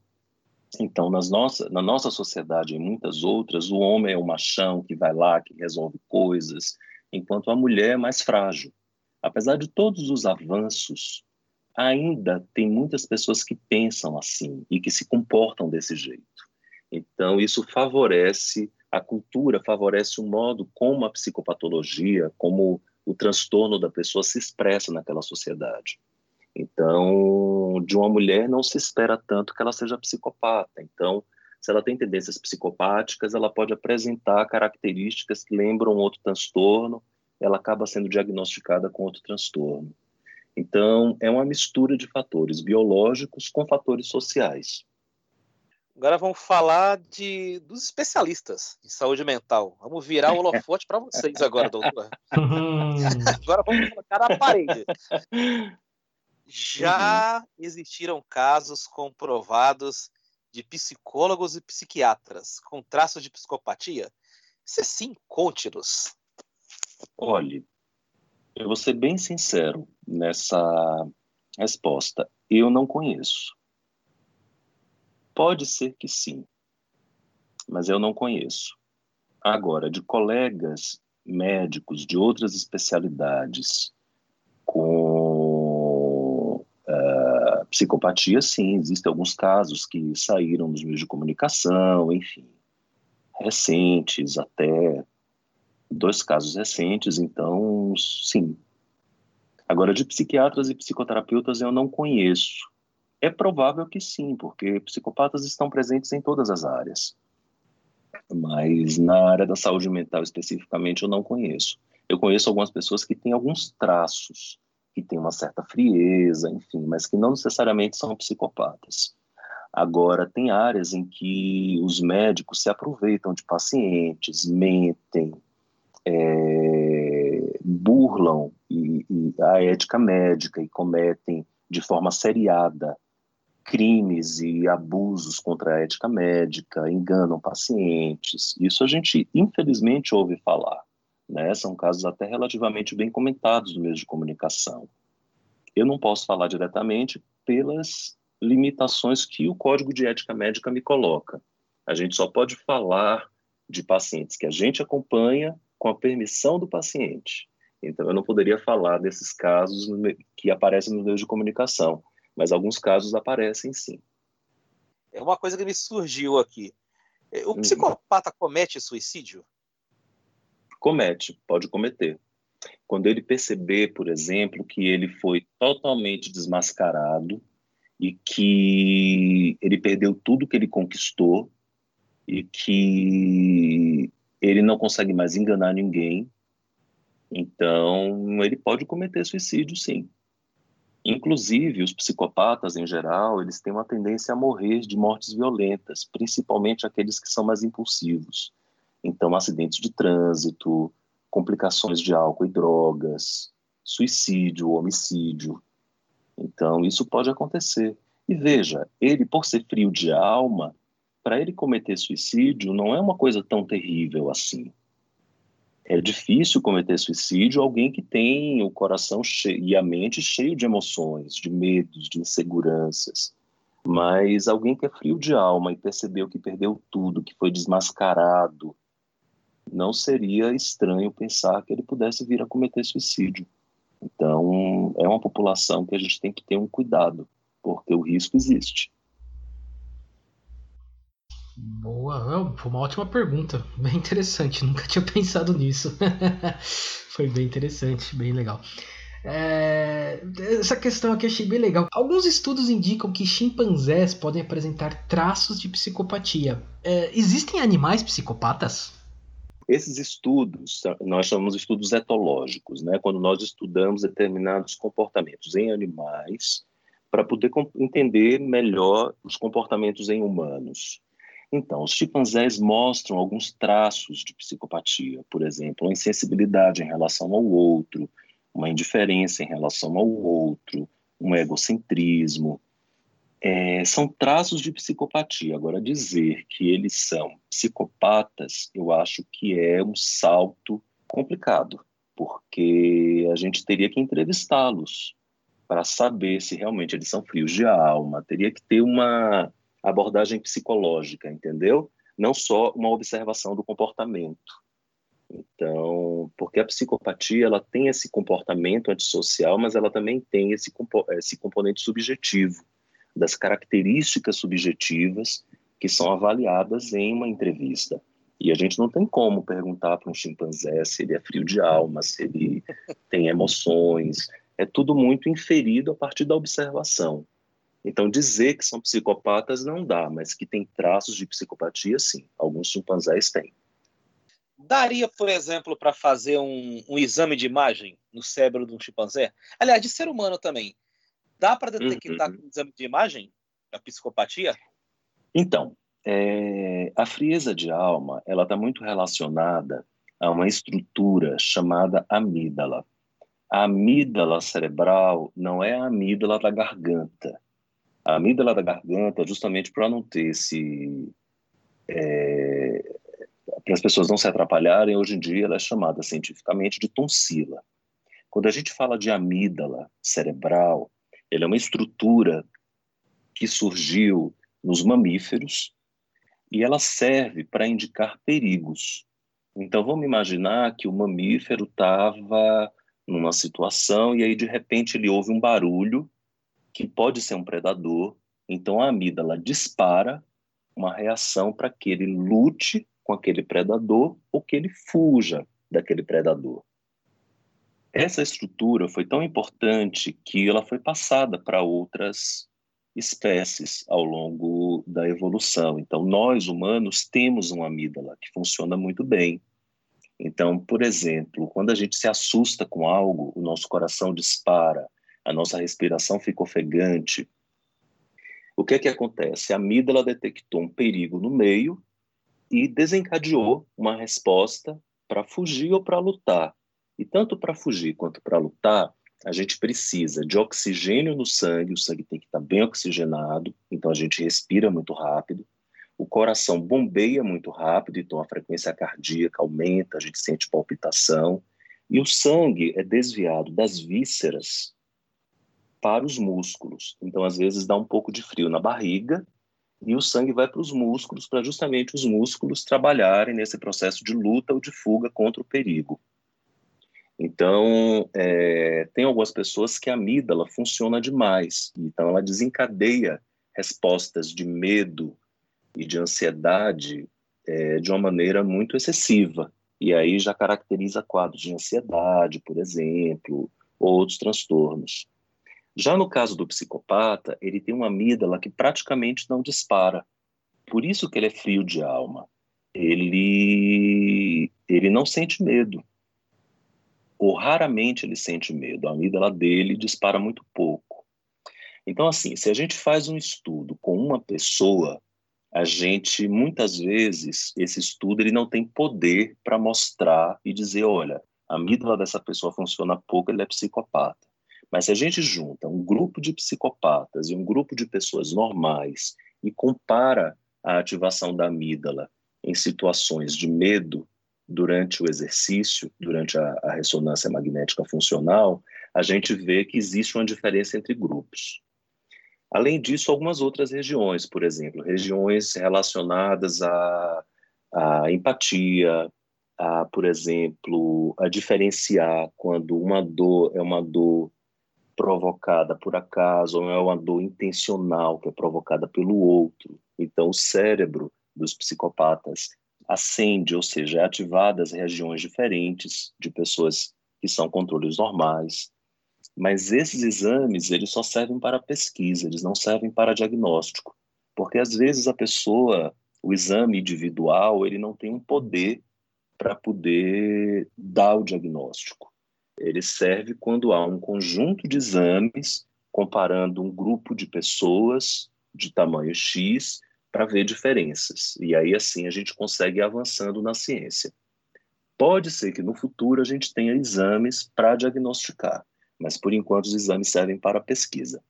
Então, nas na nossa sociedade e muitas outras, o homem é o machão que vai lá, que resolve coisas, enquanto a mulher é mais frágil. Apesar de todos os avanços, ainda tem muitas pessoas que pensam assim e que se comportam desse jeito. Então, isso favorece a cultura, favorece o modo como a psicopatologia, como o transtorno da pessoa se expressa naquela sociedade. Então, de uma mulher não se espera tanto que ela seja psicopata. Então, se ela tem tendências psicopáticas, ela pode apresentar características que lembram outro transtorno, ela acaba sendo diagnosticada com outro transtorno. Então, é uma mistura de fatores biológicos com fatores sociais. Agora vamos falar de, dos especialistas em saúde mental. Vamos virar o holofote para vocês agora, doutor. agora vamos colocar na parede. Já existiram casos comprovados de psicólogos e psiquiatras com traços de psicopatia? Se sim, conte-nos. Olhe, eu vou ser bem sincero nessa resposta. Eu não conheço. Pode ser que sim, mas eu não conheço. Agora, de colegas médicos de outras especialidades com psicopatia, sim, existem alguns casos que saíram nos meios de comunicação, enfim, recentes, até dois casos recentes, então, sim. Agora, de psiquiatras e psicoterapeutas eu não conheço. É provável que sim, porque psicopatas estão presentes em todas as áreas. Mas na área da saúde mental especificamente eu não conheço. Eu conheço algumas pessoas que têm alguns traços, que têm uma certa frieza, enfim, mas que não necessariamente são psicopatas. Agora, tem áreas em que os médicos se aproveitam de pacientes, mentem, é, burlam e, e a ética médica e cometem de forma seriada crimes e abusos contra a ética médica, enganam pacientes. Isso a gente, infelizmente, ouve falar. Né? São casos até relativamente bem comentados no meio de comunicação. Eu não posso falar diretamente pelas limitações que o Código de Ética Médica me coloca. A gente só pode falar de pacientes que a gente acompanha com a permissão do paciente. Então, eu não poderia falar desses casos que aparecem no meio de comunicação mas alguns casos aparecem sim. É uma coisa que me surgiu aqui. É, o uhum. psicopata comete suicídio? Comete, pode cometer. Quando ele perceber, por exemplo, que ele foi totalmente desmascarado e que ele perdeu tudo que ele conquistou e que ele não consegue mais enganar ninguém, então ele pode cometer suicídio, sim. Inclusive, os psicopatas, em geral, eles têm uma tendência a morrer de mortes violentas, principalmente aqueles que são mais impulsivos. Então, acidentes de trânsito, complicações de álcool e drogas, suicídio, homicídio. Então, isso pode acontecer. E veja, ele, por ser frio de alma, para ele cometer suicídio não é uma coisa tão terrível assim é difícil cometer suicídio alguém que tem o coração e a mente cheio de emoções, de medos, de inseguranças. Mas alguém que é frio de alma e percebeu que perdeu tudo, que foi desmascarado, não seria estranho pensar que ele pudesse vir a cometer suicídio. Então, é uma população que a gente tem que ter um cuidado, porque o risco existe. Boa, foi uma ótima pergunta, bem interessante, nunca tinha pensado nisso. foi bem interessante, bem legal. É, essa questão aqui eu achei bem legal. Alguns estudos indicam que chimpanzés podem apresentar traços de psicopatia. É, existem animais psicopatas? Esses estudos, nós chamamos de estudos etológicos, né? quando nós estudamos determinados comportamentos em animais para poder entender melhor os comportamentos em humanos. Então, os chimpanzés mostram alguns traços de psicopatia, por exemplo, uma insensibilidade em relação ao outro, uma indiferença em relação ao outro, um egocentrismo. É, são traços de psicopatia. Agora, dizer que eles são psicopatas, eu acho que é um salto complicado, porque a gente teria que entrevistá-los para saber se realmente eles são frios de alma, teria que ter uma abordagem psicológica, entendeu? Não só uma observação do comportamento. Então, porque a psicopatia ela tem esse comportamento antissocial, mas ela também tem esse, esse componente subjetivo, das características subjetivas que são avaliadas em uma entrevista. E a gente não tem como perguntar para um chimpanzé se ele é frio de alma, se ele tem emoções. É tudo muito inferido a partir da observação. Então, dizer que são psicopatas não dá, mas que tem traços de psicopatia, sim. Alguns chimpanzés têm. Daria, por exemplo, para fazer um, um, exame de imagem no cérebro de um chimpanzé? Aliás, de ser humano também. Dá para detectar uhum. com exame de imagem a psicopatia? Então, é, a frieza de alma ela está muito relacionada a uma estrutura chamada amígdala. A amígdala cerebral não é a amígdala da garganta A amígdala da garganta, justamente para não ter esse. É, para as pessoas não se atrapalharem, hoje em dia ela é chamada cientificamente de tonsila. Quando a gente fala de amígdala cerebral, ela é uma estrutura que surgiu nos mamíferos e ela serve para indicar perigos. Então vamos imaginar que o mamífero estava numa situação e aí de repente ele ouve um barulho que pode ser um predador, então a amígdala dispara uma reação para que ele lute com aquele predador ou que ele fuja daquele predador. Essa estrutura foi tão importante que ela foi passada para outras espécies ao longo da evolução. Então, nós humanos temos uma amígdala que funciona muito bem. Então, por exemplo, quando a gente se assusta com algo, o nosso coração dispara, a nossa respiração fica ofegante. O que é que acontece? A amígdala detectou um perigo no meio e desencadeou uma resposta para fugir ou para lutar. E tanto para fugir quanto para lutar, a gente precisa de oxigênio no sangue, o sangue tem que estar bem oxigenado, então a gente respira muito rápido. O coração bombeia muito rápido, então a frequência cardíaca aumenta, a gente sente palpitação. E o sangue é desviado das vísceras para os músculos. Então, às vezes, dá um pouco de frio na barriga e o sangue vai para os músculos, para justamente os músculos trabalharem nesse processo de luta ou de fuga contra o perigo. Então, é, tem algumas pessoas que a amígdala funciona demais, então ela desencadeia respostas de medo e de ansiedade é, de uma maneira muito excessiva. E aí já caracteriza quadros de ansiedade, por exemplo, ou outros transtornos. Já no caso do psicopata, ele tem uma amígdala que praticamente não dispara. Por isso que ele é frio de alma. Ele, ele não sente medo. Ou raramente ele sente medo. A amígdala dele dispara muito pouco. Então, assim, se a gente faz um estudo com uma pessoa, a gente, muitas vezes, esse estudo ele não tem poder para mostrar e dizer, olha, a amígdala dessa pessoa funciona pouco, ele é psicopata. Mas se a gente junta um grupo de psicopatas e um grupo de pessoas normais e compara a ativação da amígdala em situações de medo durante o exercício, durante a, a ressonância magnética funcional, a gente vê que existe uma diferença entre grupos. Além disso, algumas outras regiões, por exemplo, regiões relacionadas à, à empatia, a, por exemplo, a diferenciar quando uma dor é uma dor provocada por acaso, ou é uma dor intencional que é provocada pelo outro. Então, o cérebro dos psicopatas acende, ou seja, é ativadas regiões diferentes de pessoas que são controles normais. Mas esses exames, eles só servem para pesquisa, eles não servem para diagnóstico. Porque às vezes a pessoa, o exame individual, ele não tem um poder para poder dar o diagnóstico ele serve quando há um conjunto de exames comparando um grupo de pessoas de tamanho X para ver diferenças. E aí, assim, a gente consegue ir avançando na ciência. Pode ser que no futuro a gente tenha exames para diagnosticar, mas por enquanto os exames servem para pesquisa.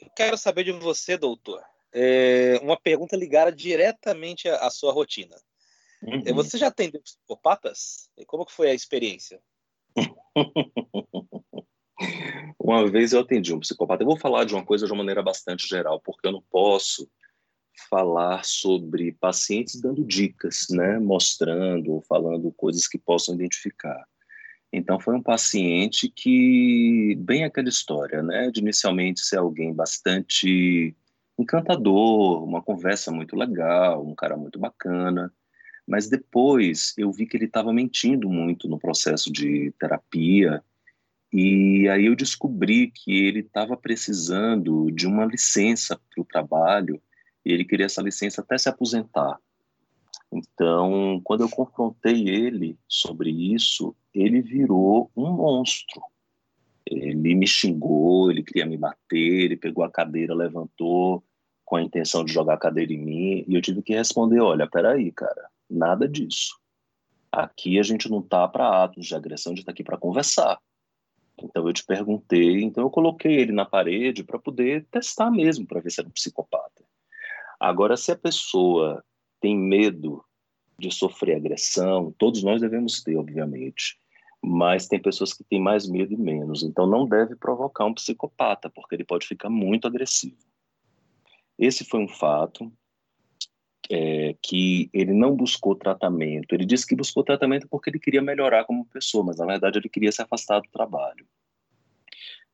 Eu quero saber de você, doutor, é uma pergunta ligada diretamente à sua rotina. Uhum. Você já atendeu psicopatas? E como que foi a experiência? uma vez eu atendi um psicopata. Eu vou falar de uma coisa de uma maneira bastante geral, porque eu não posso falar sobre pacientes dando dicas, né, mostrando, falando coisas que possam identificar. Então foi um paciente que bem aquela história, né, de inicialmente ser alguém bastante encantador, uma conversa muito legal, um cara muito bacana. Mas depois eu vi que ele estava mentindo muito no processo de terapia, e aí eu descobri que ele estava precisando de uma licença para o trabalho, e ele queria essa licença até se aposentar. Então, quando eu confrontei ele sobre isso, ele virou um monstro. Ele me xingou, ele queria me bater, ele pegou a cadeira, levantou com a intenção de jogar a cadeira em mim, e eu tive que responder: olha, peraí, cara, Nada disso. Aqui a gente não está para atos de agressão, a gente está aqui para conversar. Então eu te perguntei, então eu coloquei ele na parede para poder testar mesmo, para ver se era um psicopata. Agora, se a pessoa tem medo de sofrer agressão, todos nós devemos ter, obviamente, mas tem pessoas que têm mais medo e menos, então não deve provocar um psicopata, porque ele pode ficar muito agressivo. Esse foi um fato é, que ele não buscou tratamento. Ele disse que buscou tratamento porque ele queria melhorar como pessoa, mas na verdade ele queria se afastar do trabalho.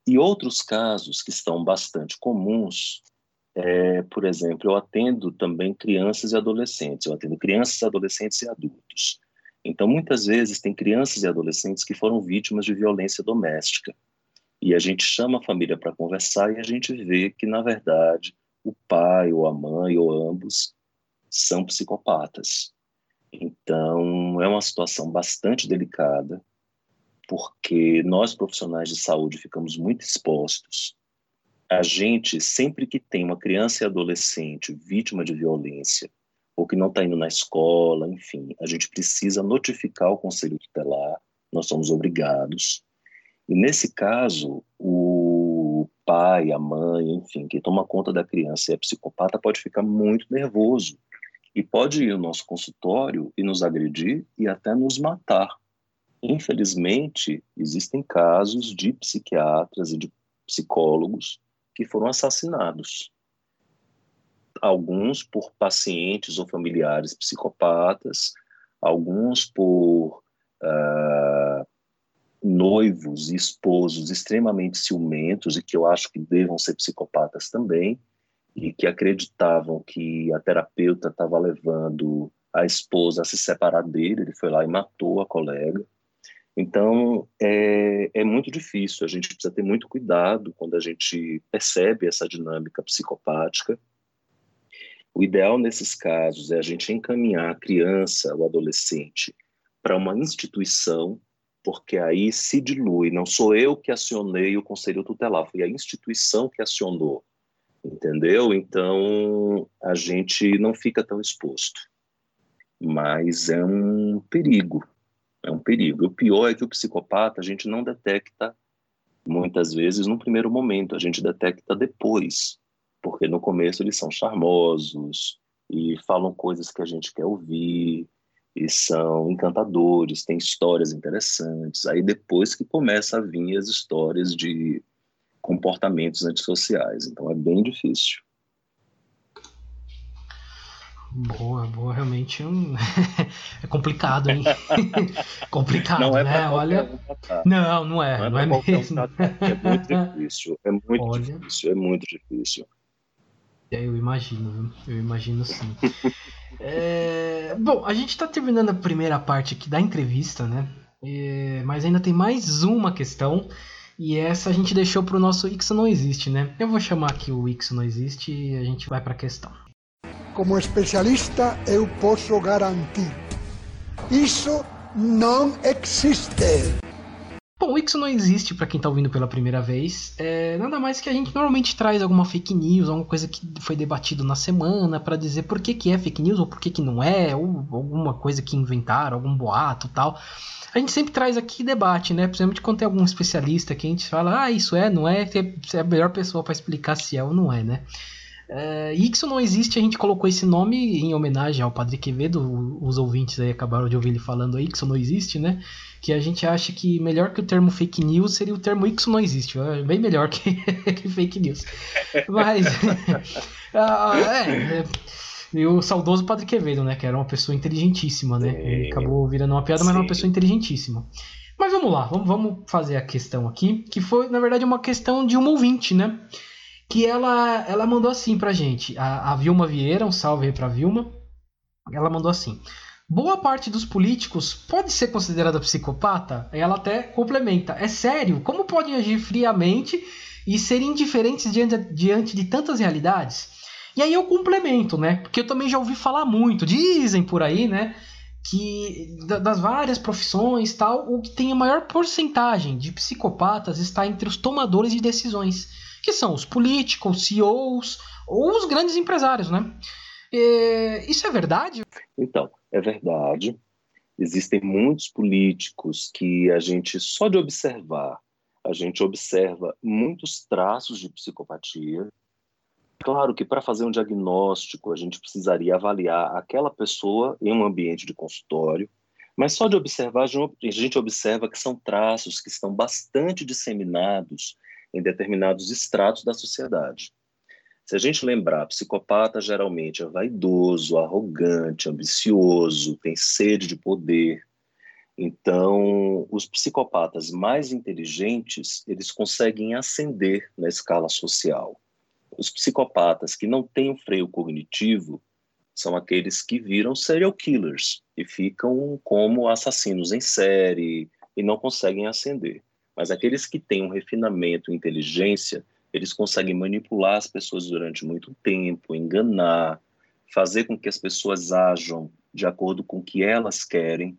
E outros casos que estão bastante comuns, é, por exemplo, eu atendo também crianças e adolescentes. Eu atendo crianças, adolescentes e adultos. Então, muitas vezes, tem crianças e adolescentes que foram vítimas de violência doméstica. E a gente chama a família para conversar e a gente vê que, na verdade, o pai ou a mãe ou ambos são psicopatas. Então, é uma situação bastante delicada, porque nós profissionais de saúde ficamos muito expostos. A gente, sempre que tem uma criança e adolescente vítima de violência, ou que não está indo na escola, enfim, a gente precisa notificar o conselho tutelar, nós somos obrigados. E nesse caso, o pai, a mãe, enfim, que toma conta da criança e é psicopata pode ficar muito nervoso e pode ir ao nosso consultório e nos agredir e até nos matar. Infelizmente, existem casos de psiquiatras e de psicólogos que foram assassinados. Alguns por pacientes ou familiares psicopatas, alguns por uh, noivos e esposos extremamente ciumentos e que eu acho que devam ser psicopatas também, e que acreditavam que a terapeuta estava levando a esposa a se separar dele, ele foi lá e matou a colega. Então, é, é muito difícil, a gente precisa ter muito cuidado quando a gente percebe essa dinâmica psicopática. O ideal nesses casos é a gente encaminhar a criança ou adolescente para uma instituição, porque aí se dilui. Não sou eu que acionei o conselho tutelar, foi a instituição que acionou entendeu? Então a gente não fica tão exposto. Mas é um perigo, é um perigo. O pior é que o psicopata a gente não detecta muitas vezes no primeiro momento, a gente detecta depois, porque no começo eles são charmosos e falam coisas que a gente quer ouvir e são encantadores, têm histórias interessantes. Aí depois que começa a vir as histórias de comportamentos antissociais. Então é bem difícil. Boa, boa, realmente é complicado, hein? complicado, não é né? Olha, tá? não, não é, não, não é, é mesmo. é muito difícil, é muito Olha... difícil, é muito difícil. É, eu imagino, eu imagino sim. é... Bom, a gente está terminando a primeira parte aqui da entrevista, né? É... Mas ainda tem mais uma questão e essa a gente deixou para o nosso Ixo Não Existe, né? Eu vou chamar aqui o Ixo Não Existe e a gente vai para a questão. Como especialista, eu posso garantir: isso não existe. Bom, o Ixo não existe para quem está ouvindo pela primeira vez. É nada mais que a gente normalmente traz alguma fake news, alguma coisa que foi debatido na semana para dizer por que, que é fake news ou por que, que não é, ou alguma coisa que inventaram, algum boato tal a gente sempre traz aqui debate, né? Principalmente quando tem algum especialista que a gente fala, ah, isso é, não é, você é a melhor pessoa para explicar se é ou não é, né? E isso não existe, a gente colocou esse nome em homenagem ao Padre Quevedo, os ouvintes aí acabaram de ouvir ele falando aí isso não existe, né? Que a gente acha que melhor que o termo fake news seria o termo isso não existe, é bem melhor que, que fake news. Mas, uh, é, é e o saudoso Padre Quevedo, né? Que era uma pessoa inteligentíssima, né? Ele acabou virando uma piada, mas era uma pessoa inteligentíssima. Mas vamos lá, vamos, vamos fazer a questão aqui, que foi, na verdade, uma questão de uma ouvinte, né? Que ela, ela mandou assim pra gente. A, a Vilma Vieira, um salve aí pra Vilma. Ela mandou assim. Boa parte dos políticos pode ser considerada psicopata? Ela até complementa. É sério? Como podem agir friamente e ser indiferentes diante, diante de tantas realidades? E aí eu complemento, né? Porque eu também já ouvi falar muito, dizem por aí, né? Que das várias profissões tal, o que tem a maior porcentagem de psicopatas está entre os tomadores de decisões, que são os políticos, CEOs ou os grandes empresários, né? E, isso é verdade? Então, é verdade. Existem muitos políticos que a gente, só de observar, a gente observa muitos traços de psicopatia. Claro que para fazer um diagnóstico a gente precisaria avaliar aquela pessoa em um ambiente de consultório, mas só de observar a gente observa que são traços que estão bastante disseminados em determinados estratos da sociedade. Se a gente lembrar, psicopata geralmente é vaidoso, arrogante, ambicioso, tem sede de poder. Então, os psicopatas mais inteligentes, eles conseguem ascender na escala social. Os psicopatas que não têm um freio cognitivo são aqueles que viram serial killers e ficam como assassinos em série e não conseguem ascender. Mas aqueles que têm um refinamento inteligência, eles conseguem manipular as pessoas durante muito tempo, enganar, fazer com que as pessoas ajam de acordo com o que elas querem.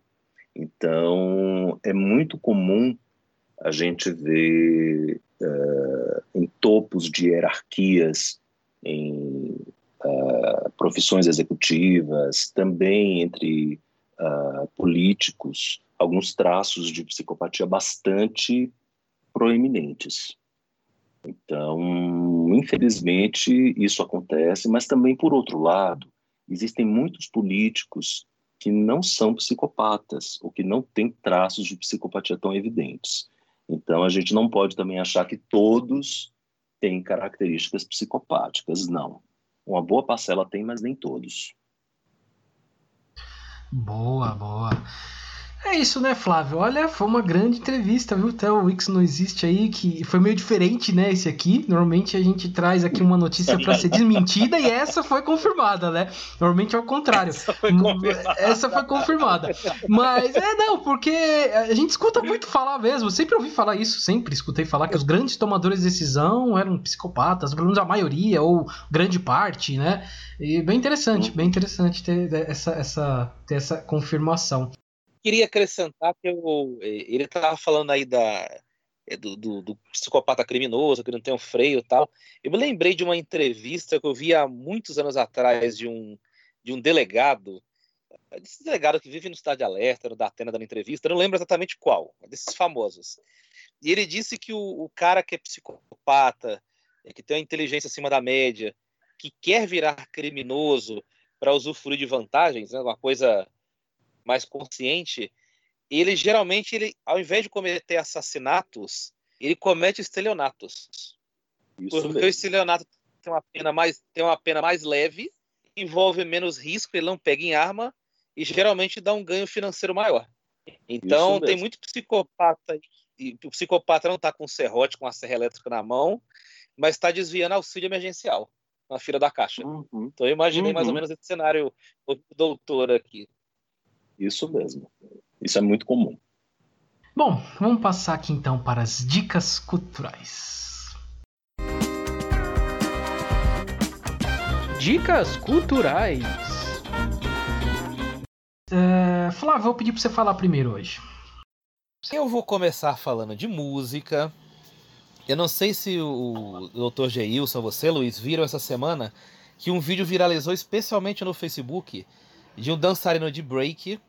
Então, é muito comum a gente ver uh, em topos de hierarquias, em uh, profissões executivas, também entre uh, políticos, alguns traços de psicopatia bastante proeminentes. Então, infelizmente, isso acontece, mas também, por outro lado, existem muitos políticos que não são psicopatas ou que não têm traços de psicopatia tão evidentes. Então, a gente não pode também achar que todos têm características psicopáticas, não. Uma boa parcela tem, mas nem todos. Boa, boa. É isso, né, Flávio? Olha, foi uma grande entrevista, viu? Até o Wix não existe aí, que foi meio diferente, né, esse aqui. Normalmente a gente traz aqui uma notícia para ser desmentida e essa foi confirmada, né? Normalmente é o contrário. Essa foi confirmada. Essa foi confirmada. Mas é, não, porque a gente escuta muito falar mesmo. Sempre ouvi falar isso, sempre escutei falar que os grandes tomadores de decisão eram psicopatas, pelo menos a maioria, ou grande parte, né? E bem interessante, bem interessante ter essa, essa, ter essa confirmação queria acrescentar que eu, eh, ele estava falando aí da, eh, do, do, do, psicopata criminoso, que não tem um freio e tal. Eu me lembrei de uma entrevista que eu vi há muitos anos atrás de um, de um delegado, desse delegado que vive no Estado de Alerta, no Datena, dando entrevista, eu não lembro exatamente qual, desses famosos. E ele disse que o, o cara que é psicopata, eh, que tem uma inteligência acima da média, que quer virar criminoso para usufruir de vantagens, né, uma coisa mais consciente, ele geralmente, ele, ao invés de cometer assassinatos, ele comete estelionatos. Isso porque mesmo. o estelionato tem uma pena mais tem uma pena mais leve, envolve menos risco, ele não pega em arma e geralmente dá um ganho financeiro maior. Então tem muito psicopata e o psicopata não está com um serrote, com a serra elétrica na mão, mas está desviando auxílio emergencial na fila da caixa. Uhum. Então eu imaginei uhum. mais ou uhum. menos esse cenário do doutor aqui. Isso mesmo. Isso é muito comum. Bom, vamos passar aqui então para as dicas culturais. Dicas culturais. É, Flávio, vou pedir para você falar primeiro hoje. Eu vou começar falando de música. Eu não sei se o Dr. Geilson, você, Luiz, viram essa semana que um vídeo viralizou especialmente no Facebook de um dançarino de break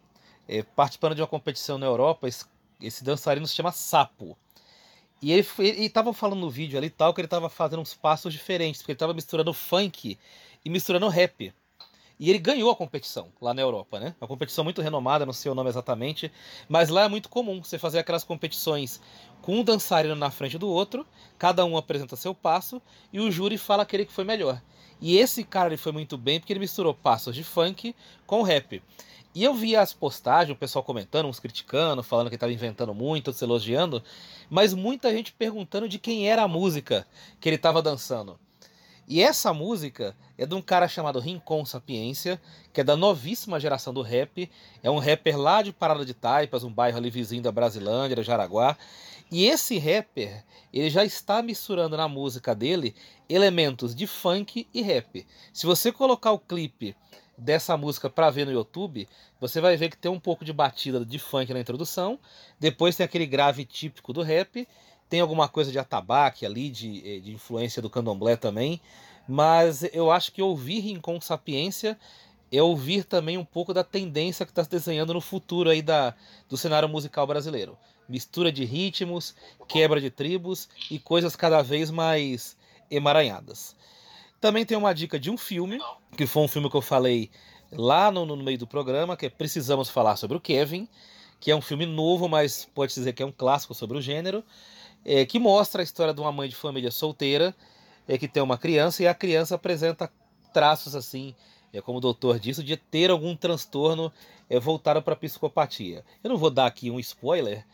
é, participando de uma competição na Europa. Esse, esse dançarino se chama Sapo. E ele estava falando no vídeo ali tal que ele estava fazendo uns passos diferentes, porque ele estava misturando funk e misturando rap. E ele ganhou a competição lá na Europa, né? Uma competição muito renomada, não sei o nome exatamente, mas lá é muito comum você fazer aquelas competições com um dançarino na frente do outro, cada um apresenta seu passo e o júri fala aquele que foi melhor. E esse cara ele foi muito bem porque ele misturou passos de funk com rap. E eu vi as postagens, o pessoal comentando, uns criticando, falando que estava inventando muito, outros elogiando, mas muita gente perguntando de quem era a música que ele estava dançando. E essa música é de um cara chamado Rincon Sapiência, que é da novíssima geração do rap. É um rapper lá de Parada de Taipas, um bairro ali vizinho da Brasilândia, Jaraguá. E esse rapper, ele já está misturando na música dele elementos de funk e rap. Se você colocar o clipe dessa música para ver no YouTube, você vai ver que tem um pouco de batida de funk na introdução, depois tem aquele grave típico do rap, tem alguma coisa de atabaque ali, de, eh, de influência do candomblé também, mas eu acho que ouvir Rincon Sapiência é ouvir também um pouco da tendência que está se desenhando no futuro aí da, do cenário musical brasileiro. mistura de ritmos, quebra de tribos e coisas cada vez mais emaranhadas. Também tem uma dica de um filme, que foi um filme que eu falei lá no, no meio do programa, que é Precisamos Falar sobre o Kevin, que é um filme novo, mas pode dizer que é um clássico sobre o gênero, é, que mostra a história de uma mãe de família solteira é, que tem uma criança e a criança apresenta traços assim, é, como o doutor disse, de ter algum transtorno é, voltado para a psicopatia. Eu não vou dar aqui um spoiler,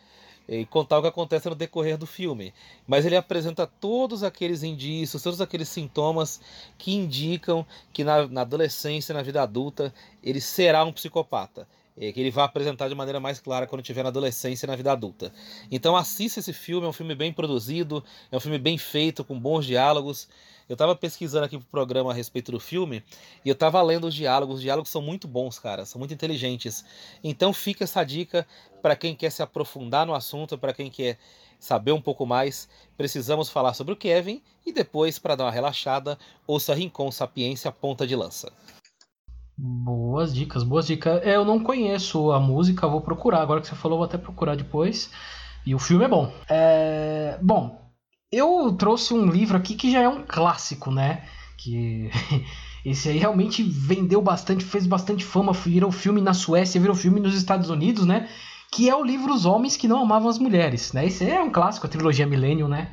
e contar o que acontece no decorrer do filme. Mas ele apresenta todos aqueles indícios, todos aqueles sintomas que indicam que na, na adolescência, na vida adulta, ele será um psicopata. É, que ele vai apresentar de maneira mais clara quando estiver na adolescência e na vida adulta. Então assista esse filme, é um filme bem produzido, é um filme bem feito, com bons diálogos. Eu estava pesquisando aqui pro programa a respeito do filme e eu estava lendo os diálogos. Os diálogos são muito bons, cara, são muito inteligentes. Então fica essa dica para quem quer se aprofundar no assunto, para quem quer saber um pouco mais. Precisamos falar sobre o Kevin e depois, para dar uma relaxada, ouça Rincon Sapiência Ponta de Lança. Boas dicas, boas dicas. É, eu não conheço a música, vou procurar. Agora que você falou, vou até procurar depois. E o filme é bom. É... Bom, eu trouxe um livro aqui que já é um clássico, né? Que esse aí realmente vendeu bastante, fez bastante fama, virou filme na Suécia, virou filme nos Estados Unidos, né? Que é o livro Os Homens que Não Amavam as Mulheres, né? Esse é um clássico, a trilogia Millennium, né?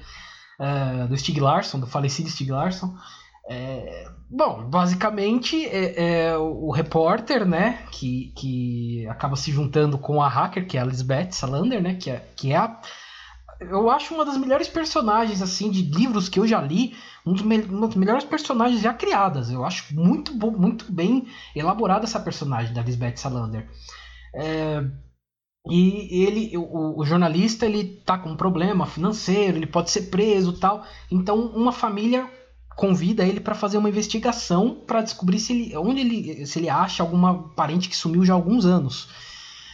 Uh, do Stig Larsson, do falecido Stig Larsson. É, bom, basicamente é, é, o repórter, né, que, que acaba se juntando com a hacker, que é a Lisbeth Salander, né, que é, que é a, eu acho uma das melhores personagens assim de livros que eu já li, um dos me uma das melhores personagens já criadas. Eu acho muito muito bem elaborada essa personagem da Lisbeth Salander. É, e ele, o, o, jornalista, ele tá com um problema financeiro, ele pode ser preso, tal. Então, uma família convida ele para fazer uma investigação para descobrir se ele, onde ele, se ele acha alguma parente que sumiu já há alguns anos.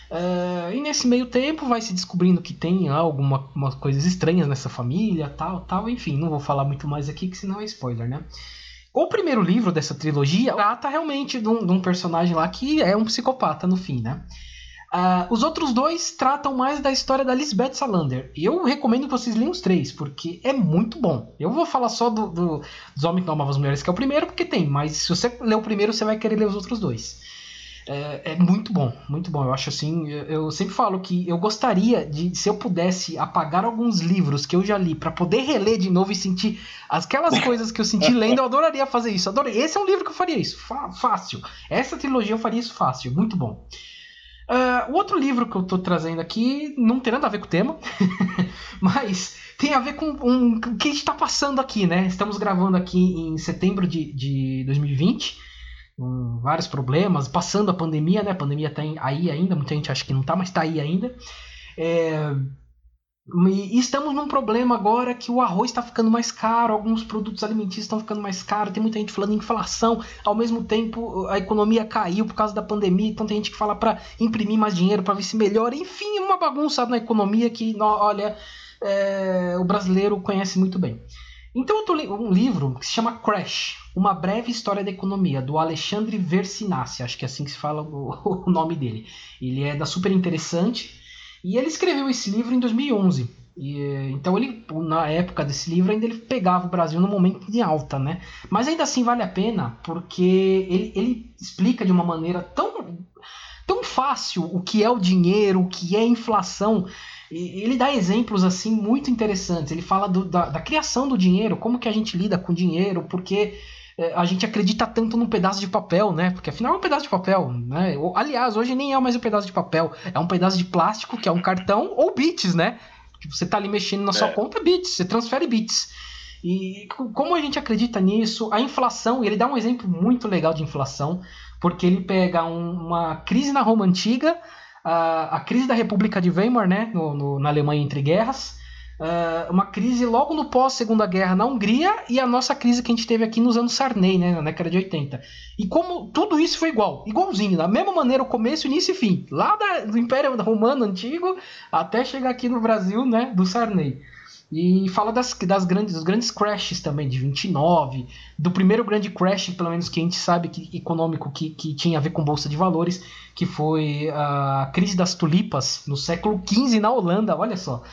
Uh, e nesse meio tempo vai se descobrindo que tem algumas coisas estranhas nessa família, tal, tal, enfim, não vou falar muito mais aqui, que senão é spoiler, né? O primeiro livro dessa trilogia trata realmente de um, de um personagem lá que é um psicopata no fim, né? Uh, os outros dois tratam mais da história da Lisbeth Salander. Eu recomendo que vocês leiam os três, porque é muito bom. Eu vou falar só do, do, dos Homens que Não Amavam as Mulheres, que é o primeiro, porque tem, mas se você ler o primeiro, você vai querer ler os outros dois. É, é, muito bom, muito bom. Eu acho assim, eu sempre falo que eu gostaria de, se eu pudesse apagar alguns livros que eu já li para poder reler de novo e sentir aquelas coisas que eu senti lendo, eu adoraria fazer isso. Adorei. Esse é um livro que eu faria isso, fácil. Essa trilogia eu faria isso fácil, muito bom. Uh, o outro livro que eu estou trazendo aqui não tem nada a ver com o tema, mas tem a ver com um, o que a gente está passando aqui, né? Estamos gravando aqui em setembro de, de 2020, com vários problemas, passando a pandemia, né? A pandemia está aí ainda, muita gente acha que não está, mas está aí ainda. É, e estamos num problema agora que o arroz está ficando mais caro, alguns produtos alimentícios estão ficando mais caros, tem muita gente falando em inflação, ao mesmo tempo a economia caiu por causa da pandemia, então tem gente que fala para imprimir mais dinheiro para ver se melhora, enfim, uma bagunça na economia que, olha, é, o brasileiro conhece muito bem. Então eu tô um livro que se chama Crash, Uma Breve História da Economia, do Alexandre Versinassi, acho que é assim que se fala o, o nome dele. Ele é da Super Interessante, e ele escreveu esse livro em 2011. E, então ele, na época desse livro, ainda ele pegava o Brasil no momento de alta, né? Mas ainda assim vale a pena, porque ele, ele explica de uma maneira tão, tão fácil o que é o dinheiro, o que é inflação. E ele dá exemplos assim muito interessantes. Ele fala do, da, da criação do dinheiro, como que a gente lida com dinheiro, porque é, a gente acredita tanto num pedaço de papel, né? Porque afinal é um pedaço de papel, né? Aliás, hoje nem é mais um pedaço de papel, é um pedaço de plástico que é um cartão ou bits, né? Tipo, você tá ali mexendo na sua é. conta, bits, você transfere bits. E como a gente acredita nisso, a inflação, ele dá um exemplo muito legal de inflação, porque ele pega um, uma crise na Roma Antiga, a, a crise da República de Weimar, né, no, no, na Alemanha entre guerras, uh, uma crise logo no pós-segunda guerra na Hungria e a nossa crise que a gente teve aqui nos anos Sarney, né, na década de 80. E como tudo isso foi igual, igualzinho, da mesma maneira, o começo, início e fim, lá da, do Império Romano Antigo até chegar aqui no Brasil, né, do Sarney. E fala das, das grandes, dos grandes crashes também, de 29, do primeiro grande crash, pelo menos que a gente sabe que econômico que, que tinha a ver com Bolsa de Valores, que foi a crise das tulipas no século XV na Holanda, olha só.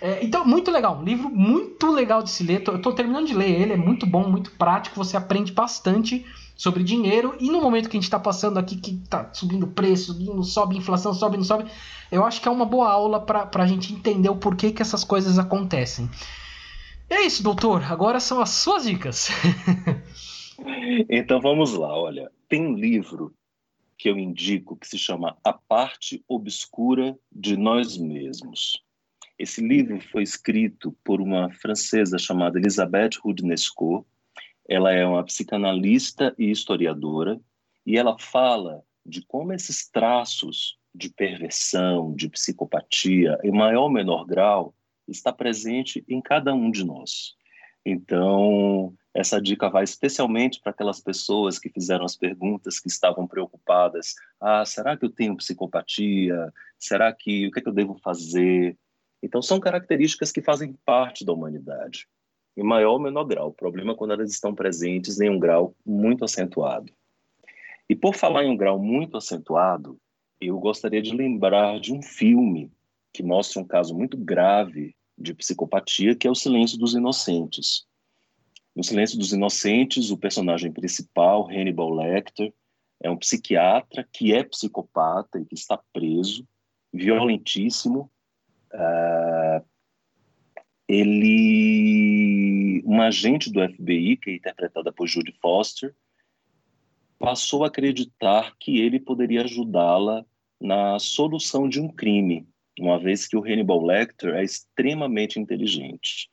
É, então, muito legal, um livro muito legal de se ler. Eu estou terminando de ler ele, é muito bom, muito prático, você aprende bastante sobre dinheiro. E no momento que a gente está passando aqui, que está subindo preço, subindo, sobe inflação, sobe, não sobe, eu acho que é uma boa aula para a gente entender o porquê que essas coisas acontecem. E é isso, doutor. Agora são as suas dicas. então vamos lá, olha. Tem um livro que eu indico que se chama A Parte Obscura de Nós Mesmos. Esse livro foi escrito por uma francesa chamada Elisabeth Rudnesco. Ela é uma psicanalista e historiadora, e ela fala de como esses traços de perversão, de psicopatia, em maior ou menor grau, está presente em cada um de nós. Então, essa dica vai especialmente para aquelas pessoas que fizeram as perguntas, que estavam preocupadas. Ah, será que eu tenho psicopatia? Será que o que, é que eu devo fazer? Então, são características que fazem parte da humanidade, em maior ou menor grau. O problema é quando elas estão presentes em um grau muito acentuado. E por falar em um grau muito acentuado, eu gostaria de lembrar de um filme que mostra um caso muito grave de psicopatia, que é O Silêncio dos Inocentes. No Silêncio dos Inocentes, o personagem principal, Hannibal Lecter, é um psiquiatra que é psicopata e que está preso, violentíssimo. Uh, ele, um agente do FBI, que é interpretada por Judy Foster, passou a acreditar que ele poderia ajudá-la na solução de um crime, uma vez que o Hannibal Lecter é extremamente inteligente.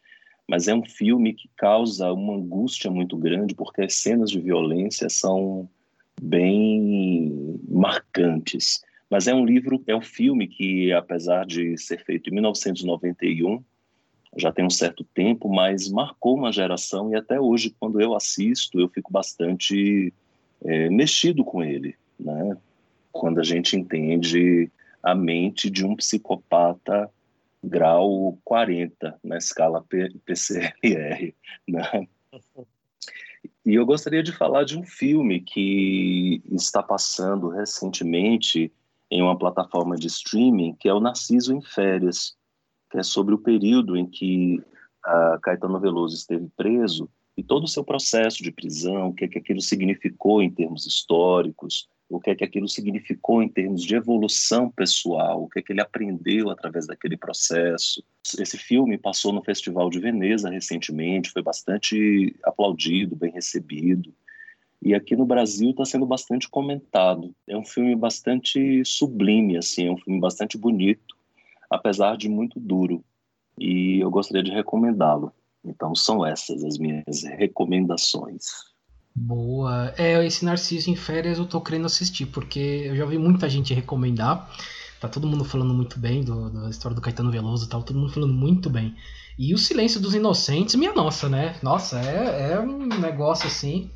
Mas é um filme que causa uma angústia muito grande, porque as cenas de violência são bem marcantes. Mas é um livro, é um filme que, apesar de ser feito em 1991, já tem um certo tempo, mas marcou uma geração e até hoje, quando eu assisto, eu fico bastante é, mexido com ele, né? Quando a gente entende a mente de um psicopata grau 40 na escala PCLR, né? E eu gostaria de falar de um filme que está passando recentemente em uma plataforma de streaming, que é o Narciso em Férias, que é sobre o período em que a Caetano Veloso esteve preso e todo o seu processo de prisão, o que, é que aquilo significou em termos históricos, o que é que aquilo significou em termos de evolução pessoal, o que é que ele aprendeu através daquele processo. Esse filme passou no Festival de Veneza recentemente, foi bastante aplaudido, bem recebido. E aqui no Brasil está sendo bastante comentado. É um filme bastante sublime, assim, é um filme bastante bonito, apesar de muito duro. E eu gostaria de recomendá-lo. Então são essas as minhas recomendações. Boa. É, esse Narciso em Férias eu tô querendo assistir, porque eu já vi muita gente recomendar. Tá todo mundo falando muito bem do, da história do Caetano Veloso e tal, todo mundo falando muito bem. E o Silêncio dos Inocentes, minha nossa, né? Nossa, é, é um negócio assim.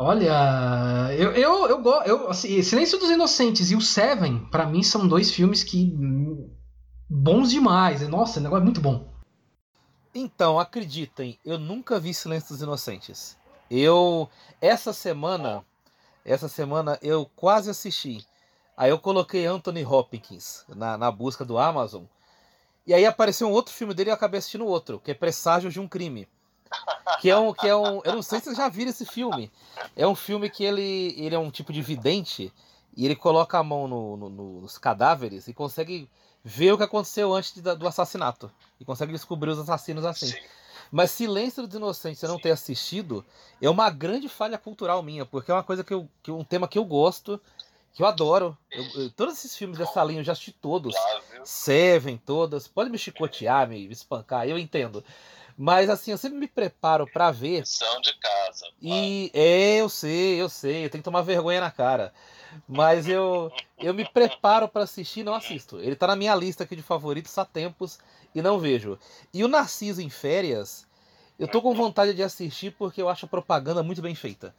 Olha, eu, eu, eu gosto. Eu, assim, Silêncio dos Inocentes e o Seven, para mim, são dois filmes que. Hum, bons demais. Nossa, o negócio é muito bom. Então, acreditem, eu nunca vi Silêncio dos Inocentes. Eu essa semana, essa semana eu quase assisti. Aí eu coloquei Anthony Hopkins na, na busca do Amazon. E aí apareceu um outro filme dele e eu acabei assistindo outro, que é Presságio de um Crime. Que é um. Que é um eu não sei se vocês já viram esse filme. É um filme que ele, ele é um tipo de vidente e ele coloca a mão no, no, nos cadáveres e consegue ver o que aconteceu antes de, do assassinato. E consegue descobrir os assassinos assim. Sim. Mas Silêncio dos Inocentes, eu não ter assistido, é uma grande falha cultural minha, porque é uma coisa que eu. Que um tema que eu gosto, que eu adoro. Eu, eu, todos esses filmes dessa linha eu já assisti todos. Seven, todas. Pode me chicotear, me espancar, eu entendo. Mas assim, eu sempre me preparo para ver. São de casa. E é, eu sei, eu sei, eu tenho que tomar vergonha na cara. Mas eu eu me preparo para assistir e não assisto. Ele tá na minha lista aqui de favoritos há tempos e não vejo. E o Narciso em férias, eu tô com vontade de assistir porque eu acho a propaganda muito bem feita.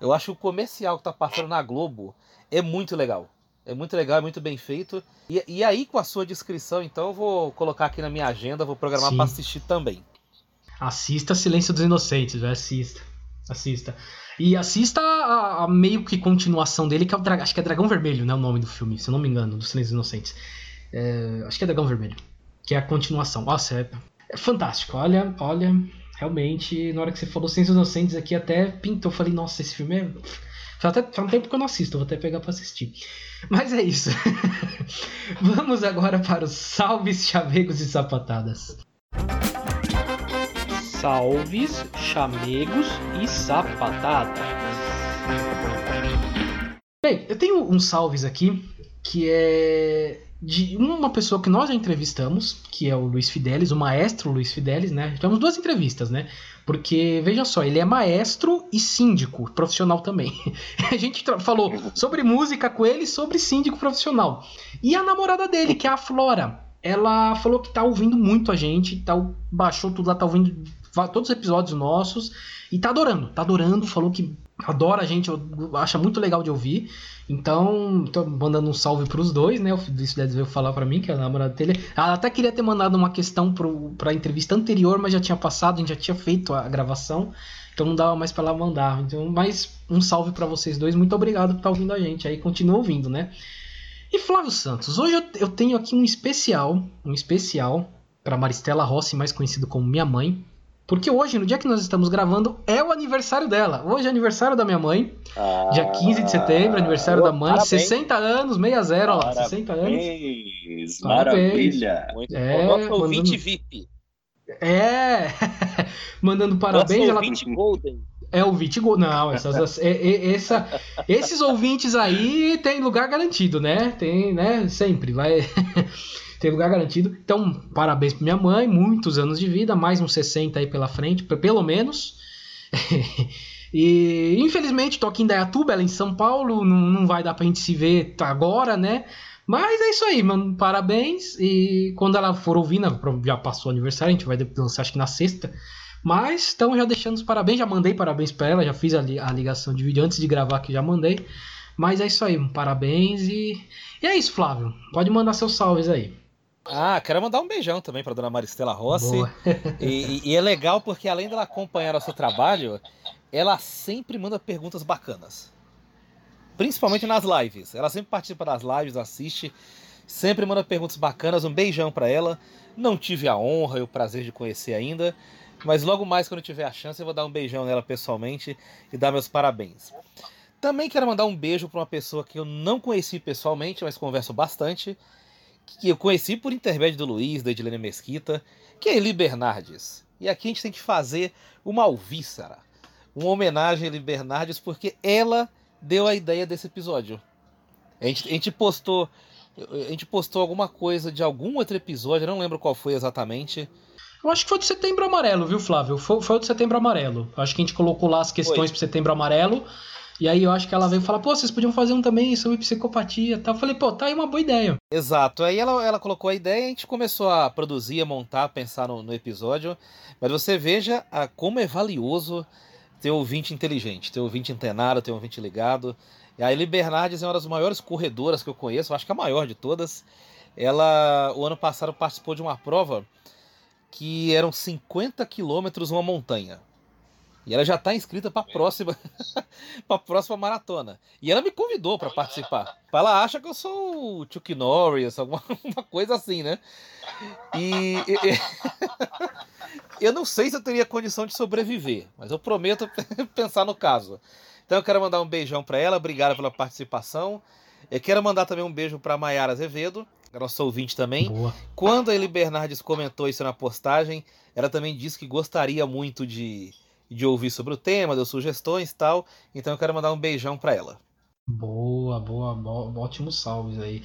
Eu acho que o comercial que tá passando na Globo é muito legal. É muito legal, é muito bem feito. E, e aí, com a sua descrição, então, eu vou colocar aqui na minha agenda, vou programar para assistir também. Assista Silêncio dos Inocentes, assista. Assista. E assista a, a, meio que continuação dele, que é o Dragão. Acho que é Dragão Vermelho, né? O nome do filme, se eu não me engano, do Silêncio dos Inocentes. É, acho que é Dragão Vermelho. Que é a continuação. Nossa, é, é fantástico. Olha, olha, realmente, na hora que você falou Silêncio dos Inocentes aqui, até pintou. Eu falei, nossa, esse filme é. Faz, até, faz um tempo que eu não assisto, vou até pegar pra assistir. Mas é isso. Vamos agora para os salves, chavegos e sapatadas. Salves, chamegos e sapatadas. Bem, eu tenho uns salves aqui que é de uma pessoa que nós já entrevistamos, que é o Luiz Fidelis, o maestro Luiz Fidelis, né? Tivemos duas entrevistas, né? Porque, veja só, ele é maestro e síndico profissional também. A gente falou sobre música com ele sobre síndico profissional. E a namorada dele, que é a Flora, ela falou que tá ouvindo muito a gente, tá, baixou tudo lá, tá ouvindo todos os episódios nossos e tá adorando, tá adorando, falou que adora a gente, acha muito legal de ouvir. Então, tô mandando um salve pros dois, né? O Luiz veio falar para mim, que é a namorada dele. Ela até queria ter mandado uma questão pro, pra entrevista anterior, mas já tinha passado, a gente já tinha feito a gravação. Então não dava mais para ela mandar. Então, mas um salve para vocês dois. Muito obrigado por estar tá ouvindo a gente. Aí continua ouvindo, né? E Flávio Santos, hoje eu, eu tenho aqui um especial, um especial para Maristela Rossi, mais conhecido como minha mãe. Porque hoje, no dia que nós estamos gravando, é o aniversário dela. Hoje é aniversário da minha mãe. Ah, dia 15 de setembro, aniversário da mãe. Parabéns. 60 anos, 60, olha lá. 60 anos. Maravilha. Muito é, bom. Nosso ouvinte VIP. É, mandando parabéns. Nosso ouvinte ela... Golden. É o ouvinte Golden. Não, essas, é, é, essa, esses ouvintes aí tem lugar garantido, né? Tem, né? Sempre. Vai. tem lugar garantido. Então, parabéns para minha mãe, muitos anos de vida, mais uns 60 aí pela frente, pelo menos. e infelizmente, tô aqui em Dayatuba, ela em São Paulo, não, não vai dar pra gente se ver agora, né? Mas é isso aí, mano. Parabéns. E quando ela for ouvir, né, já passou o aniversário, a gente vai lançar acho que na sexta. Mas estão já deixando os parabéns, já mandei parabéns para ela, já fiz a, li a, ligação de vídeo antes de gravar que já mandei. Mas é isso aí, parabéns e... e é isso, Flávio. Pode mandar seus salves aí. Ah, quero mandar um beijão também para dona Maristela Rossi. E, e, é legal porque além dela acompanhar o seu trabalho, ela sempre manda perguntas bacanas. Principalmente nas lives. Ela sempre participa das lives, assiste, sempre manda perguntas bacanas. Um beijão para ela. Não tive a honra e o prazer de conhecer ainda, mas logo mais quando tiver a chance eu vou dar um beijão nela pessoalmente e dar meus parabéns. Também quero mandar um beijo para uma pessoa que eu não conheci pessoalmente, mas converso bastante que eu conheci por intermédio do Luiz, da Edilene Mesquita, que é Eli Bernardes. E aqui a gente tem que fazer uma alvíssara, uma homenagem a Eli Bernardes, porque ela deu a ideia desse episódio. A gente, a gente postou a gente postou alguma coisa de algum outro episódio, eu não lembro qual foi exatamente. Eu acho que foi do Setembro Amarelo, viu, Flávio? Foi, foi do Setembro Amarelo. Acho que a gente colocou lá as questões para Setembro Amarelo. E aí eu acho que ela veio falar, pô, vocês podiam fazer um também sobre psicopatia e tal. Eu falei, pô, tá aí uma boa ideia. Exato. Aí ela, ela colocou a ideia e a gente começou a produzir, a montar, a pensar no, no episódio. Mas você veja a, como é valioso ter ouvinte inteligente, ter ouvinte antenado, ter ouvinte ligado. E a Eli Bernardes é uma das maiores corredoras que eu conheço, acho que a maior de todas. Ela, o ano passado, participou de uma prova que eram 50 quilômetros uma montanha. E ela já está inscrita para a próxima, para próxima maratona. E ela me convidou para participar. Ela acha que eu sou o Chuck Norris, alguma coisa assim, né? E, e eu não sei se eu teria condição de sobreviver, mas eu prometo pensar no caso. Então eu quero mandar um beijão para ela, obrigado pela participação. Eu quero mandar também um beijo para Maiara Azevedo, nossa ouvinte também. Boa. Quando a Eli Bernardes comentou isso na postagem, ela também disse que gostaria muito de de ouvir sobre o tema, deu sugestões e tal. Então eu quero mandar um beijão para ela. Boa, boa, boa, ótimos salves aí.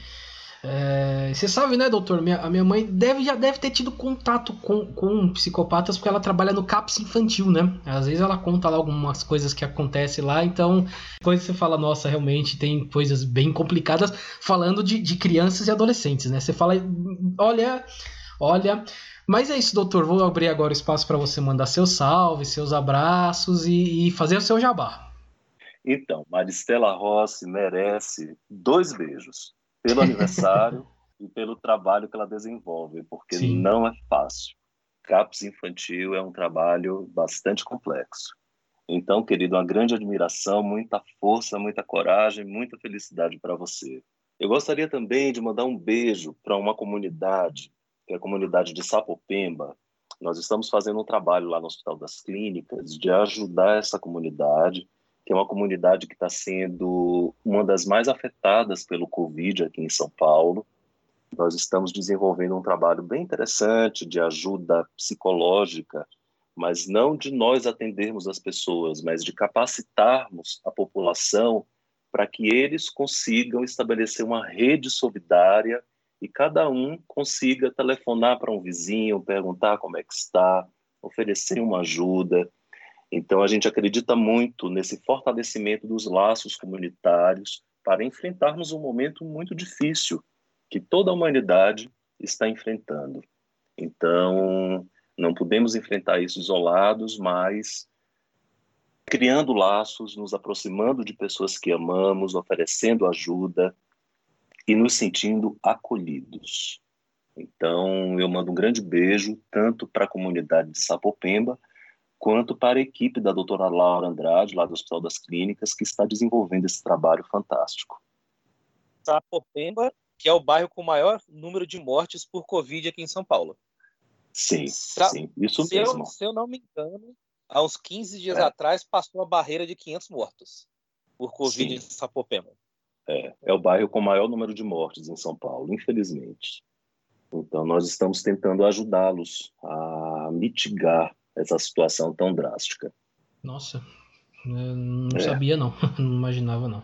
É, você sabe, né, doutor? Minha, a minha mãe deve, já deve ter tido contato com, com psicopatas porque ela trabalha no CAPS infantil, né? Às vezes ela conta lá algumas coisas que acontecem lá, então depois você fala, nossa, realmente tem coisas bem complicadas falando de, de crianças e adolescentes, né? Você fala, olha, olha, mas é isso, doutor. Vou abrir agora o espaço para você mandar seus salves, seus abraços e, e, fazer o seu jabá. Então, Maristela Rossi merece dois beijos pelo aniversário e pelo trabalho que ela desenvolve, porque Sim. não é fácil. CAPS infantil é um trabalho bastante complexo. Então, querido, uma grande admiração, muita força, muita coragem, muita felicidade para você. Eu gostaria também de mandar um beijo para uma comunidade, que é a comunidade de Sapopemba. Nós estamos fazendo um trabalho lá no Hospital das Clínicas de ajudar essa comunidade, que é uma comunidade que está sendo uma das mais afetadas pelo Covid aqui em São Paulo. Nós estamos desenvolvendo um trabalho bem interessante de ajuda psicológica, mas não de nós atendermos as pessoas, mas de capacitarmos a população para que eles consigam estabelecer uma rede solidária e cada um consiga telefonar para um vizinho, perguntar como é que está, oferecer uma ajuda. Então a gente acredita muito nesse fortalecimento dos laços comunitários para enfrentarmos um momento muito difícil que toda a humanidade está enfrentando. Então, não podemos enfrentar isso isolados, mas criando laços, nos aproximando de pessoas que amamos, oferecendo ajuda e nos sentindo acolhidos. Então, eu mando um grande beijo tanto para a comunidade de Sapopemba quanto para a equipe da doutora Laura Andrade, lá do Hospital das Clínicas, que está desenvolvendo esse trabalho fantástico. Sapopemba que é o bairro com o maior número de mortes por Covid aqui em São Paulo. Sim, sim, isso se mesmo. Eu, se eu não me engano, há uns 15 dias é. atrás passou a barreira de 500 mortos por Covid sim. em Sapopema. É, é o bairro com o maior número de mortes em São Paulo, infelizmente. Então, nós estamos tentando ajudá-los a mitigar essa situação tão drástica. Nossa, não é. sabia não, não imaginava não.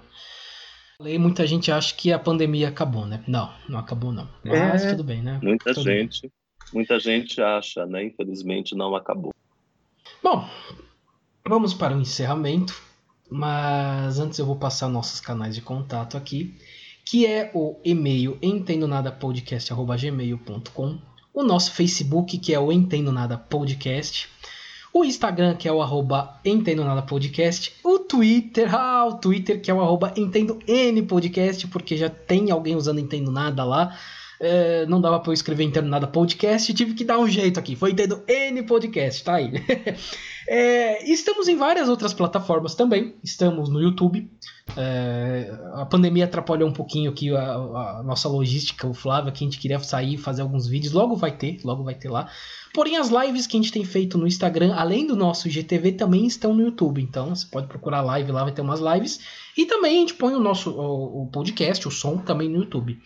E muita gente acha que a pandemia acabou, né? Não, não acabou não. Mas é, tudo bem, né? Muita tudo gente, bem. muita gente acha, né? Infelizmente não acabou. Bom, vamos para o encerramento, mas antes eu vou passar nossos canais de contato aqui, que é o e-mail entendonadapodcast@gmail.com, o nosso Facebook que é o Entendo Nada Podcast o Instagram, que é o arroba Entendo Nada Podcast, o Twitter, ah, o Twitter, que é o arroba Entendo N Podcast, porque já tem alguém usando Entendo Nada lá. É, não dava para eu escrever Entendo Nada Podcast, tive que dar um jeito aqui. Foi Entendo N Podcast, tá aí. é, estamos em várias outras plataformas também. Estamos no YouTube. É, a pandemia atrapalhou um pouquinho aqui a, a, nossa logística, o Flávio, que a gente queria sair fazer alguns vídeos. Logo vai ter, logo vai ter lá. Porém, as lives que a gente tem feito no Instagram, além do nosso IGTV, também estão no YouTube. Então, você pode procurar live lá, vai ter umas lives. E também a gente põe o nosso o, o podcast, o som, também no YouTube.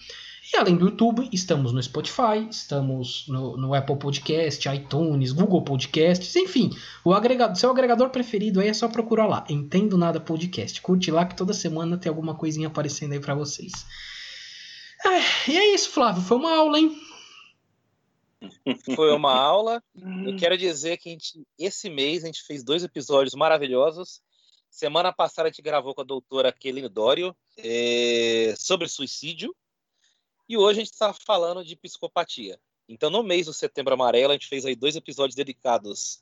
E além do YouTube, estamos no Spotify, estamos no, no, Apple Podcast, iTunes, Google Podcasts, enfim, o agregador, seu agregador preferido aí é só procurar lá, Entendo Nada Podcast. Curte lá que toda semana tem alguma coisinha aparecendo aí para vocês. É, e é isso, Flávio, foi uma aula, hein? Foi uma aula. Eu quero dizer que gente, esse mês a gente fez dois episódios maravilhosos. Semana passada a gente gravou com a doutora Kelly Dório é, sobre suicídio. E hoje a gente está falando de psicopatia. Então, no mês do Setembro Amarelo, a gente fez aí dois episódios dedicados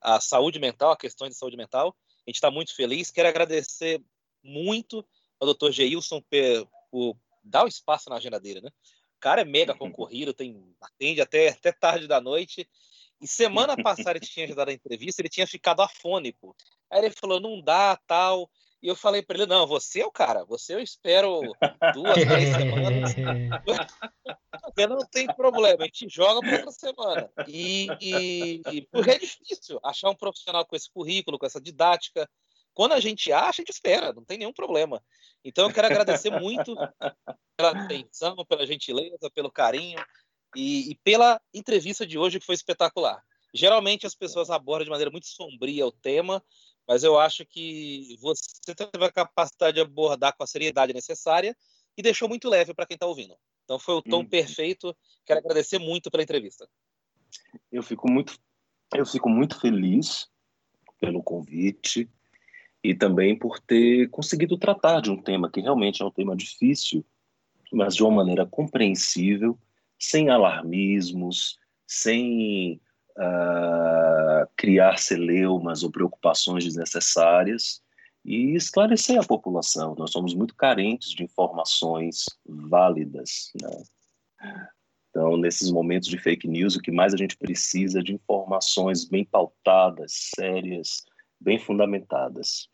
à saúde mental, a questões de saúde mental. A gente está muito feliz. Quero agradecer muito ao Dr. Geilson por dar o espaço na agenda dele, né? O cara é mega concorrido, tem, atende até, até tarde da noite. E semana passada ele tinha dado a entrevista, ele tinha ficado afônico. Aí ele falou, não dá, tal. E eu falei para ele, não, você é o cara, você eu espero duas, três semanas. Porque não tem problema, a gente joga para outra semana. E, e, e, porque é difícil achar um profissional com esse currículo, com essa didática. Quando a gente acha, a gente espera, não tem nenhum problema. Então eu quero agradecer muito pela atenção, pela gentileza, pelo carinho e, e, pela entrevista de hoje que foi espetacular. Geralmente as pessoas abordam de maneira muito sombria o tema, mas eu acho que você teve a capacidade de abordar com a seriedade necessária e deixou muito leve para quem está ouvindo. Então foi o tom uhum. perfeito. Quero agradecer muito pela entrevista. Eu fico muito, eu fico muito feliz pelo convite e também por ter conseguido tratar de um tema que realmente é um tema difícil mas de uma maneira compreensível, sem alarmismos, sem uh, criar celeumas ou preocupações desnecessárias. e esclarecer a população. Nós somos muito carentes de informações válidas. Né? Então, nesses momentos de fake news, o que mais a gente precisa é de informações bem pautadas, sérias, bem fundamentadas.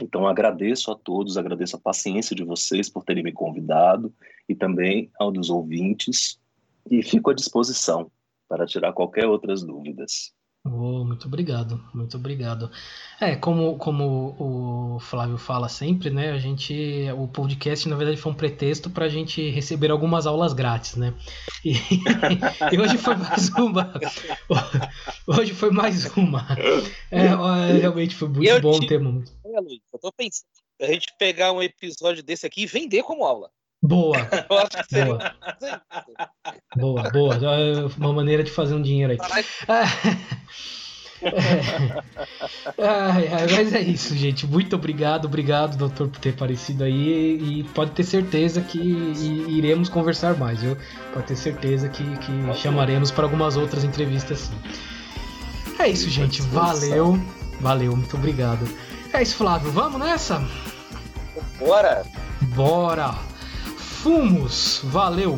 Então, agradeço a todos, agradeço a paciência de vocês por terem me convidado e também ao dos ouvintes, e fico à disposição para tirar qualquer outras dúvidas. Oh, muito obrigado, muito obrigado. É, como, como o Flávio fala sempre, né? A gente. O podcast, na verdade, foi um pretexto para a gente receber algumas aulas grátis, né? E, e, hoje foi mais uma. Hoje foi mais uma. É, realmente foi muito eu bom te... ter muito. Eu tô pensando a gente pegar um episódio desse aqui e vender como aula. Boa. boa. boa, boa. Uma maneira de fazer um dinheiro aí. É, é, mas é isso, gente. Muito obrigado, obrigado, doutor, por ter aparecido aí. E pode ter certeza que iremos conversar mais, viu? Pode ter certeza que, que chamaremos para algumas outras entrevistas sim. É isso, gente. Valeu. Valeu, muito obrigado. É isso, Flávio. Vamos nessa? Bora! Bora! fumos. Valeu!